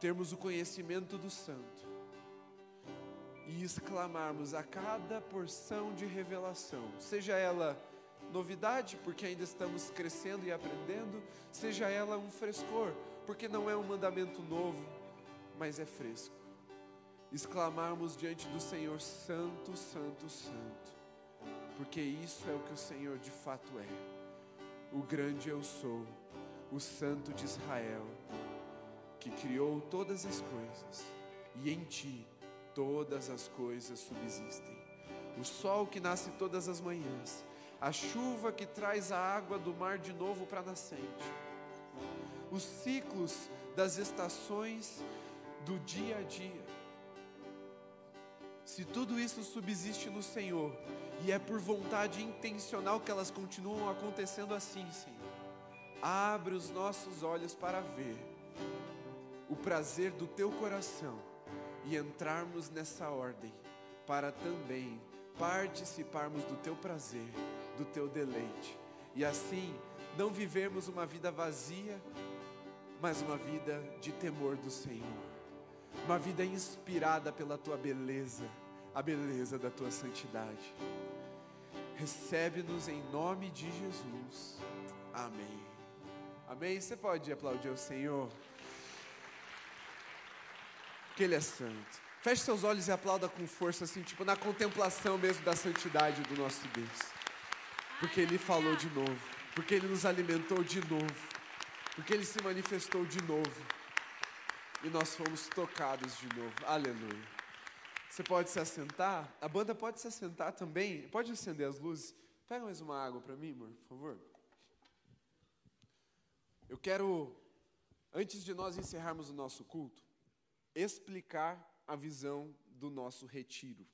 Speaker 1: termos o conhecimento do Santo e exclamarmos a cada porção de revelação, seja ela novidade, porque ainda estamos crescendo e aprendendo, seja ela um frescor, porque não é um mandamento novo, mas é fresco. Exclamarmos diante do Senhor: Santo, Santo, Santo, porque isso é o que o Senhor de fato é. O grande eu sou, o Santo de Israel, que criou todas as coisas, e em ti todas as coisas subsistem. O sol que nasce todas as manhãs, a chuva que traz a água do mar de novo para a nascente, os ciclos das estações do dia a dia. Se tudo isso subsiste no Senhor, e é por vontade intencional que elas continuam acontecendo assim, Senhor, abre os nossos olhos para ver o prazer do teu coração e entrarmos nessa ordem, para também participarmos do teu prazer do teu deleite. E assim, não vivemos uma vida vazia, mas uma vida de temor do Senhor. Uma vida inspirada pela tua beleza, a beleza da tua santidade. Recebe-nos em nome de Jesus. Amém. Amém. Você pode aplaudir o Senhor. Porque Ele é santo. Feche seus olhos e aplauda com força, assim, tipo na contemplação mesmo da santidade do nosso Deus porque Ele falou de novo, porque Ele nos alimentou de novo, porque Ele se manifestou de novo e nós fomos tocados de novo. Aleluia. Você pode se assentar, a banda pode se assentar também, pode acender as luzes. Pega mais uma água para mim, amor, por favor. Eu quero, antes de nós encerrarmos o nosso culto, explicar a visão do nosso retiro.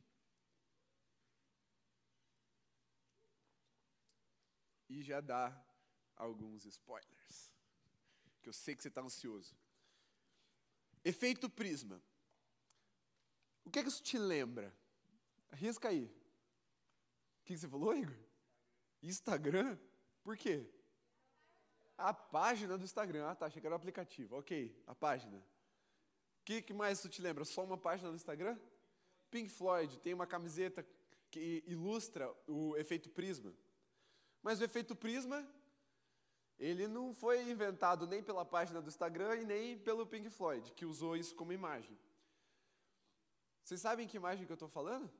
Speaker 1: e já dá alguns spoilers, que eu sei que você está ansioso. Efeito prisma. O que, é que isso te lembra? Arrisca aí. O que, você falou, Igor? Instagram? Por quê? A página do Instagram. Ah, tá. Achei que era o aplicativo. Ok, a página. Que, que mais isso te lembra? Só uma página do Instagram? Pink Floyd tem uma camiseta que ilustra o efeito prisma. Mas o efeito prisma, ele não foi inventado nem pela página do Instagram e nem pelo Pink Floyd, que usou isso como imagem. Vocês sabem que imagem que eu estou falando?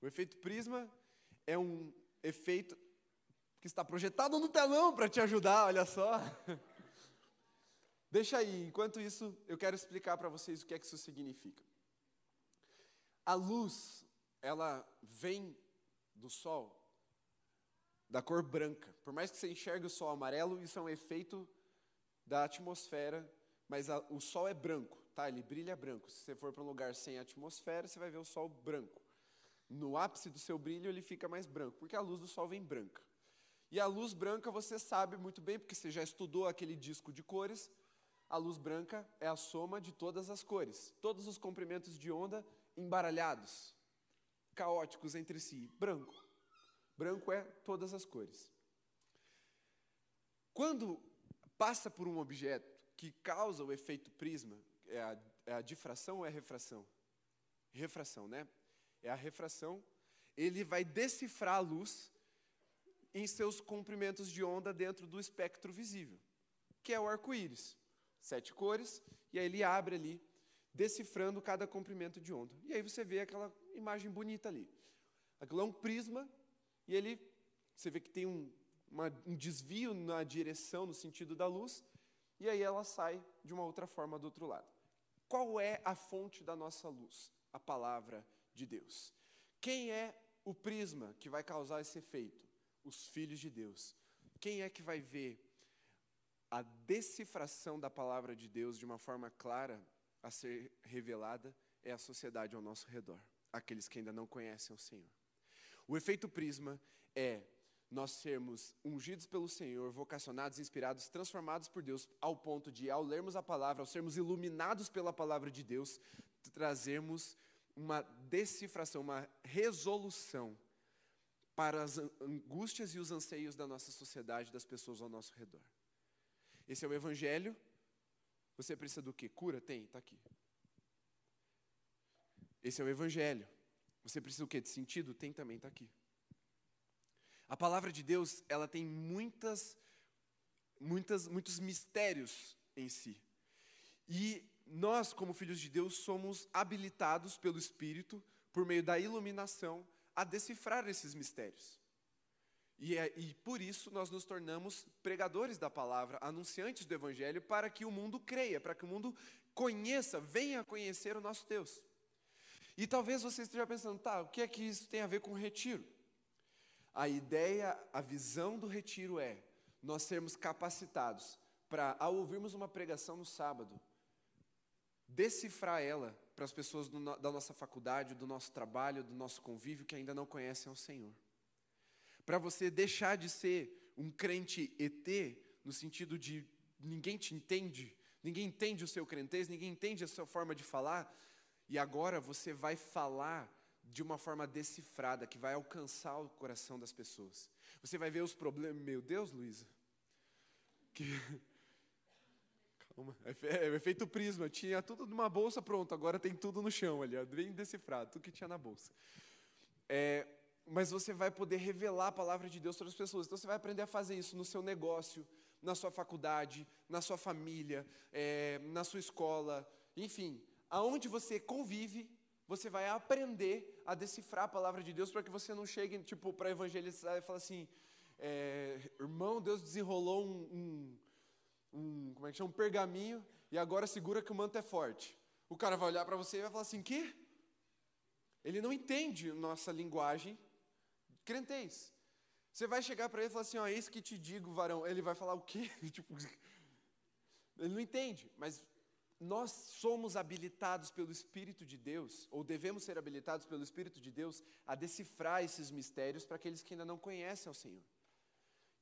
Speaker 1: O efeito prisma é um efeito que está projetado no telão para te ajudar, olha só. <laughs> Deixa aí, enquanto isso, eu quero explicar para vocês o que é que isso significa. A luz, ela vem do sol da cor branca. Por mais que você enxergue o sol amarelo, isso é um efeito da atmosfera, mas a, o sol é branco, tá? Ele brilha branco. Se você for para um lugar sem atmosfera, você vai ver o sol branco. No ápice do seu brilho, ele fica mais branco, porque a luz do sol vem branca. E a luz branca você sabe muito bem, porque você já estudou aquele disco de cores. A luz branca é a soma de todas as cores, todos os comprimentos de onda embaralhados, caóticos entre si, branco. Branco é todas as cores. Quando passa por um objeto que causa o efeito prisma, é a, é a difração ou é a refração? Refração, né? É a refração. Ele vai decifrar a luz em seus comprimentos de onda dentro do espectro visível. que é o arco-íris. Sete cores, e aí ele abre ali, decifrando cada comprimento de onda. E aí você vê aquela imagem bonita ali. Aquilo é um prisma, e ele, você vê que tem um, uma, um desvio na direção, no sentido da luz, e aí ela sai de uma outra forma do outro lado. Qual é a fonte da nossa luz? A palavra de Deus. Quem é o prisma que vai causar esse efeito? Os filhos de Deus. Quem é que vai ver a decifração da palavra de Deus de uma forma clara a ser revelada? É a sociedade ao nosso redor, aqueles que ainda não conhecem o Senhor. O efeito prisma é nós sermos ungidos pelo Senhor, vocacionados, inspirados, transformados por Deus, ao ponto de, ao lermos a palavra, ao sermos iluminados pela palavra de Deus, trazermos uma decifração, uma resolução para as angústias e os anseios da nossa sociedade, das pessoas ao nosso redor. Esse é o Evangelho. Você precisa do que? Cura? Tem, está aqui. Esse é o Evangelho. Você precisa do que? De sentido? Tem também, está aqui. A palavra de Deus, ela tem muitas, muitas, muitos mistérios em si. E nós, como filhos de Deus, somos habilitados pelo Espírito, por meio da iluminação, a decifrar esses mistérios. E, é, e por isso nós nos tornamos pregadores da palavra, anunciantes do Evangelho, para que o mundo creia, para que o mundo conheça, venha conhecer o nosso Deus. E talvez você esteja pensando, tá, o que é que isso tem a ver com retiro? A ideia, a visão do retiro é nós sermos capacitados para, ao ouvirmos uma pregação no sábado, decifrar ela para as pessoas do, da nossa faculdade, do nosso trabalho, do nosso convívio que ainda não conhecem o Senhor. Para você deixar de ser um crente ET, no sentido de ninguém te entende, ninguém entende o seu crentez, ninguém entende a sua forma de falar, e agora você vai falar de uma forma decifrada, que vai alcançar o coração das pessoas. Você vai ver os problemas. Meu Deus, Luísa. Que... <laughs> Calma. É, é efeito prisma. Tinha tudo numa bolsa, pronto. Agora tem tudo no chão ali, bem decifrado, tudo que tinha na bolsa. É, mas você vai poder revelar a palavra de Deus para as pessoas. Então você vai aprender a fazer isso no seu negócio, na sua faculdade, na sua família, é, na sua escola, enfim aonde você convive, você vai aprender a decifrar a palavra de Deus para que você não chegue tipo para evangelizar e falar assim, é, irmão, Deus desenrolou um, um, um, como é que chama, um pergaminho e agora segura que o manto é forte. O cara vai olhar para você e vai falar assim, que? Ele não entende nossa linguagem crentez. Você vai chegar para ele e falar assim, ó, é isso que te digo, varão. Ele vai falar o quê? <laughs> tipo, ele não entende, mas nós somos habilitados pelo Espírito de Deus, ou devemos ser habilitados pelo Espírito de Deus, a decifrar esses mistérios para aqueles que ainda não conhecem ao Senhor.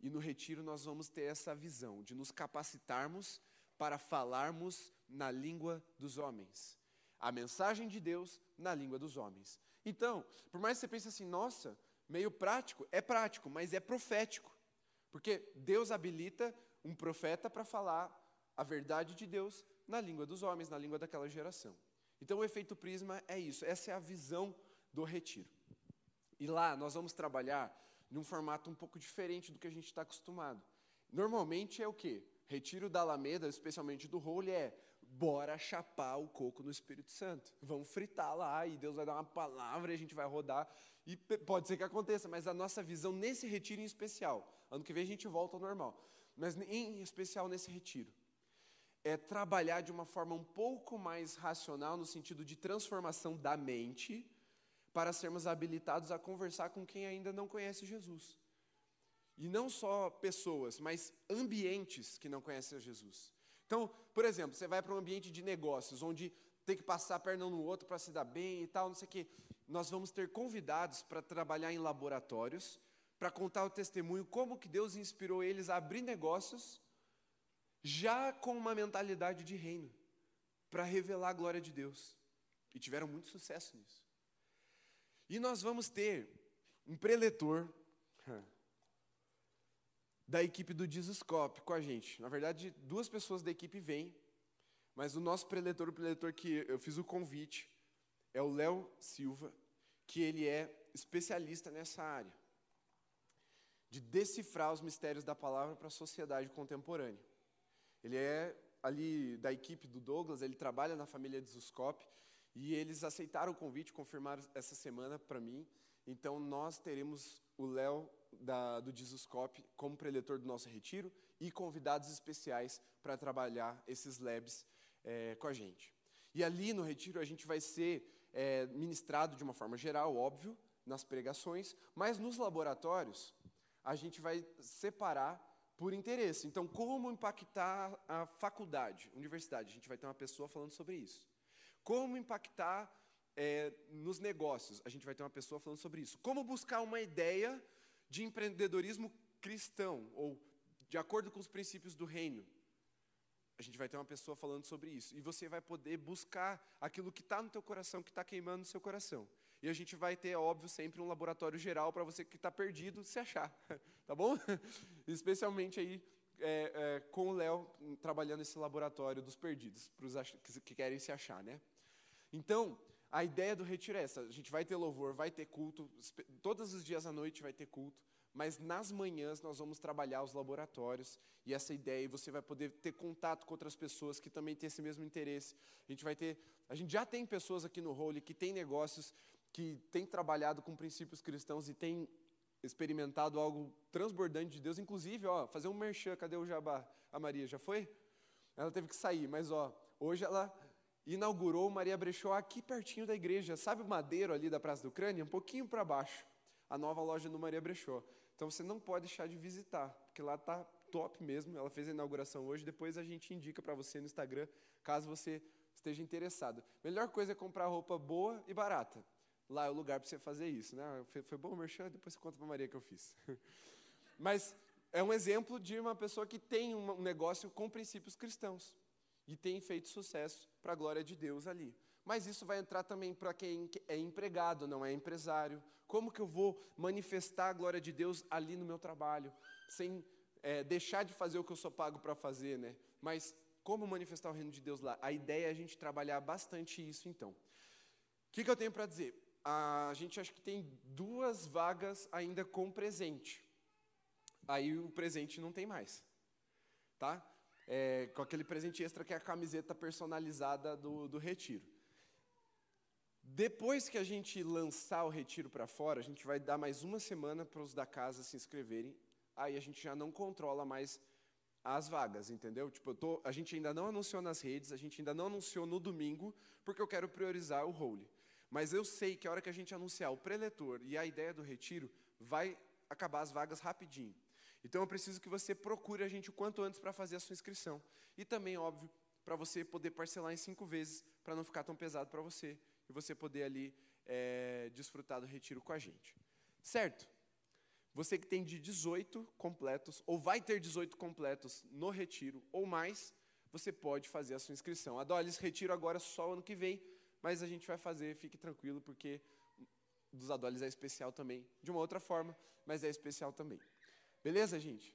Speaker 1: E no retiro nós vamos ter essa visão de nos capacitarmos para falarmos na língua dos homens. A mensagem de Deus na língua dos homens. Então, por mais que você pense assim, nossa, meio prático, é prático, mas é profético. Porque Deus habilita um profeta para falar a verdade de Deus na língua dos homens, na língua daquela geração. Então o efeito prisma é isso, essa é a visão do retiro. E lá nós vamos trabalhar num formato um pouco diferente do que a gente está acostumado. Normalmente é o quê? Retiro da Alameda, especialmente do Role, é bora chapar o coco no Espírito Santo. Vamos fritar lá e Deus vai dar uma palavra e a gente vai rodar. E pode ser que aconteça, mas a nossa visão nesse retiro em especial, ano que vem a gente volta ao normal, mas em especial nesse retiro, é trabalhar de uma forma um pouco mais racional, no sentido de transformação da mente, para sermos habilitados a conversar com quem ainda não conhece Jesus. E não só pessoas, mas ambientes que não conhecem Jesus. Então, por exemplo, você vai para um ambiente de negócios, onde tem que passar a perna um no outro para se dar bem e tal, não sei o quê. Nós vamos ter convidados para trabalhar em laboratórios, para contar o testemunho, como que Deus inspirou eles a abrir negócios já com uma mentalidade de reino, para revelar a glória de Deus. E tiveram muito sucesso nisso. E nós vamos ter um preletor da equipe do Dizoscope com a gente. Na verdade, duas pessoas da equipe vêm, mas o nosso preletor, o preletor que eu fiz o convite, é o Léo Silva, que ele é especialista nessa área de decifrar os mistérios da palavra para a sociedade contemporânea. Ele é ali da equipe do Douglas, ele trabalha na família de e eles aceitaram o convite, confirmaram essa semana para mim. Então, nós teremos o Léo do Disuscope como preletor do nosso retiro e convidados especiais para trabalhar esses labs é, com a gente. E ali no retiro a gente vai ser é, ministrado de uma forma geral, óbvio, nas pregações, mas nos laboratórios a gente vai separar por interesse. Então, como impactar a faculdade, universidade? A gente vai ter uma pessoa falando sobre isso. Como impactar é, nos negócios? A gente vai ter uma pessoa falando sobre isso. Como buscar uma ideia de empreendedorismo cristão, ou de acordo com os princípios do reino? A gente vai ter uma pessoa falando sobre isso. E você vai poder buscar aquilo que está no teu coração, que está queimando no seu coração. E a gente vai ter, óbvio, sempre um laboratório geral para você que está perdido se achar. <laughs> Tá bom? <laughs> Especialmente aí é, é, com o Léo trabalhando nesse laboratório dos perdidos, para os que, que querem se achar, né? Então, a ideia do retiro é essa: a gente vai ter louvor, vai ter culto, todos os dias à noite vai ter culto, mas nas manhãs nós vamos trabalhar os laboratórios e essa ideia, e você vai poder ter contato com outras pessoas que também têm esse mesmo interesse. A gente vai ter, a gente já tem pessoas aqui no Role que têm negócios, que têm trabalhado com princípios cristãos e têm experimentado algo transbordante de Deus, inclusive, ó, fazer um merchan, cadê o Jabá? A Maria já foi? Ela teve que sair, mas ó, hoje ela inaugurou Maria Brechó aqui pertinho da igreja. Sabe o Madeiro ali da Praça do Ucrânia? Um pouquinho para baixo. A nova loja do Maria Brechó. Então você não pode deixar de visitar, porque lá está top mesmo. Ela fez a inauguração hoje. Depois a gente indica para você no Instagram, caso você esteja interessado. Melhor coisa é comprar roupa boa e barata. Lá é o lugar para você fazer isso. Né? Foi, foi bom o merchan? Depois você conta para Maria que eu fiz. <laughs> Mas é um exemplo de uma pessoa que tem um negócio com princípios cristãos e tem feito sucesso para a glória de Deus ali. Mas isso vai entrar também para quem é empregado, não é empresário. Como que eu vou manifestar a glória de Deus ali no meu trabalho, sem é, deixar de fazer o que eu sou pago para fazer, né? Mas como manifestar o reino de Deus lá? A ideia é a gente trabalhar bastante isso, então. O que, que eu tenho para dizer? A gente acha que tem duas vagas ainda com presente. Aí o presente não tem mais, tá? É, com aquele presente extra que é a camiseta personalizada do, do retiro. Depois que a gente lançar o retiro para fora, a gente vai dar mais uma semana para os da casa se inscreverem. Aí a gente já não controla mais as vagas, entendeu? Tipo, tô, a gente ainda não anunciou nas redes, a gente ainda não anunciou no domingo, porque eu quero priorizar o role. Mas eu sei que a hora que a gente anunciar o preletor e a ideia do retiro, vai acabar as vagas rapidinho. Então eu preciso que você procure a gente o quanto antes para fazer a sua inscrição. E também, óbvio, para você poder parcelar em cinco vezes, para não ficar tão pesado para você, e você poder ali é, desfrutar do retiro com a gente. Certo? Você que tem de 18 completos, ou vai ter 18 completos no retiro, ou mais, você pode fazer a sua inscrição. A Dolis retiro agora só ano que vem, mas a gente vai fazer, fique tranquilo, porque dos Adolis é especial também, de uma outra forma, mas é especial também. Beleza, gente?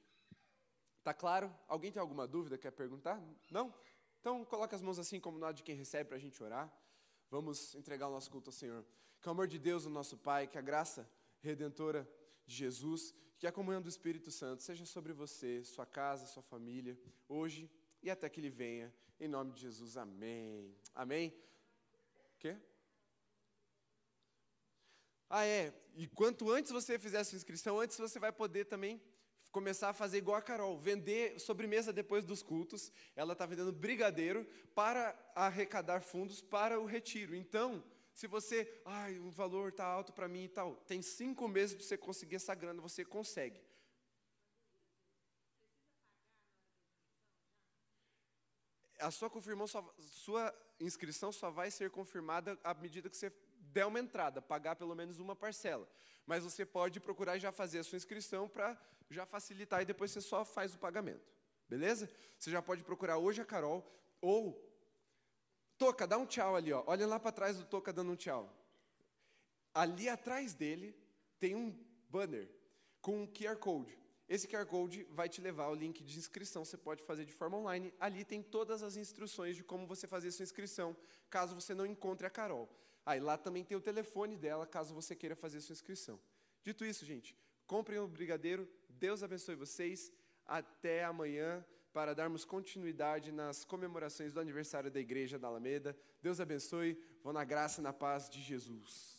Speaker 1: Tá claro? Alguém tem alguma dúvida, quer perguntar? Não? Então, coloca as mãos assim, como nada de quem recebe, para a gente orar. Vamos entregar o nosso culto ao Senhor. Que o amor de Deus, o nosso Pai, que a graça redentora de Jesus, que a comunhão do Espírito Santo seja sobre você, sua casa, sua família, hoje e até que Ele venha. Em nome de Jesus, amém. Amém? O quê? Ah, é. E quanto antes você fizer a sua inscrição, antes você vai poder também começar a fazer igual a Carol, vender sobremesa depois dos cultos. Ela está vendendo brigadeiro para arrecadar fundos para o retiro. Então, se você, ai, o valor está alto para mim e tal, tem cinco meses para você conseguir essa grana, você consegue. A sua, só, sua inscrição só vai ser confirmada à medida que você der uma entrada, pagar pelo menos uma parcela. Mas você pode procurar já fazer a sua inscrição para já facilitar e depois você só faz o pagamento. Beleza? Você já pode procurar hoje a Carol ou Toca, dá um tchau ali, ó. Olha lá para trás do Toca dando um tchau. Ali atrás dele tem um banner com um QR Code. Esse QR Code vai te levar ao link de inscrição, você pode fazer de forma online. Ali tem todas as instruções de como você fazer sua inscrição, caso você não encontre a Carol. Aí lá também tem o telefone dela, caso você queira fazer sua inscrição. Dito isso, gente, comprem o brigadeiro. Deus abençoe vocês. Até amanhã. para darmos continuidade nas comemorações do aniversário da Igreja da Alameda. Deus abençoe, vão na graça e na paz de Jesus.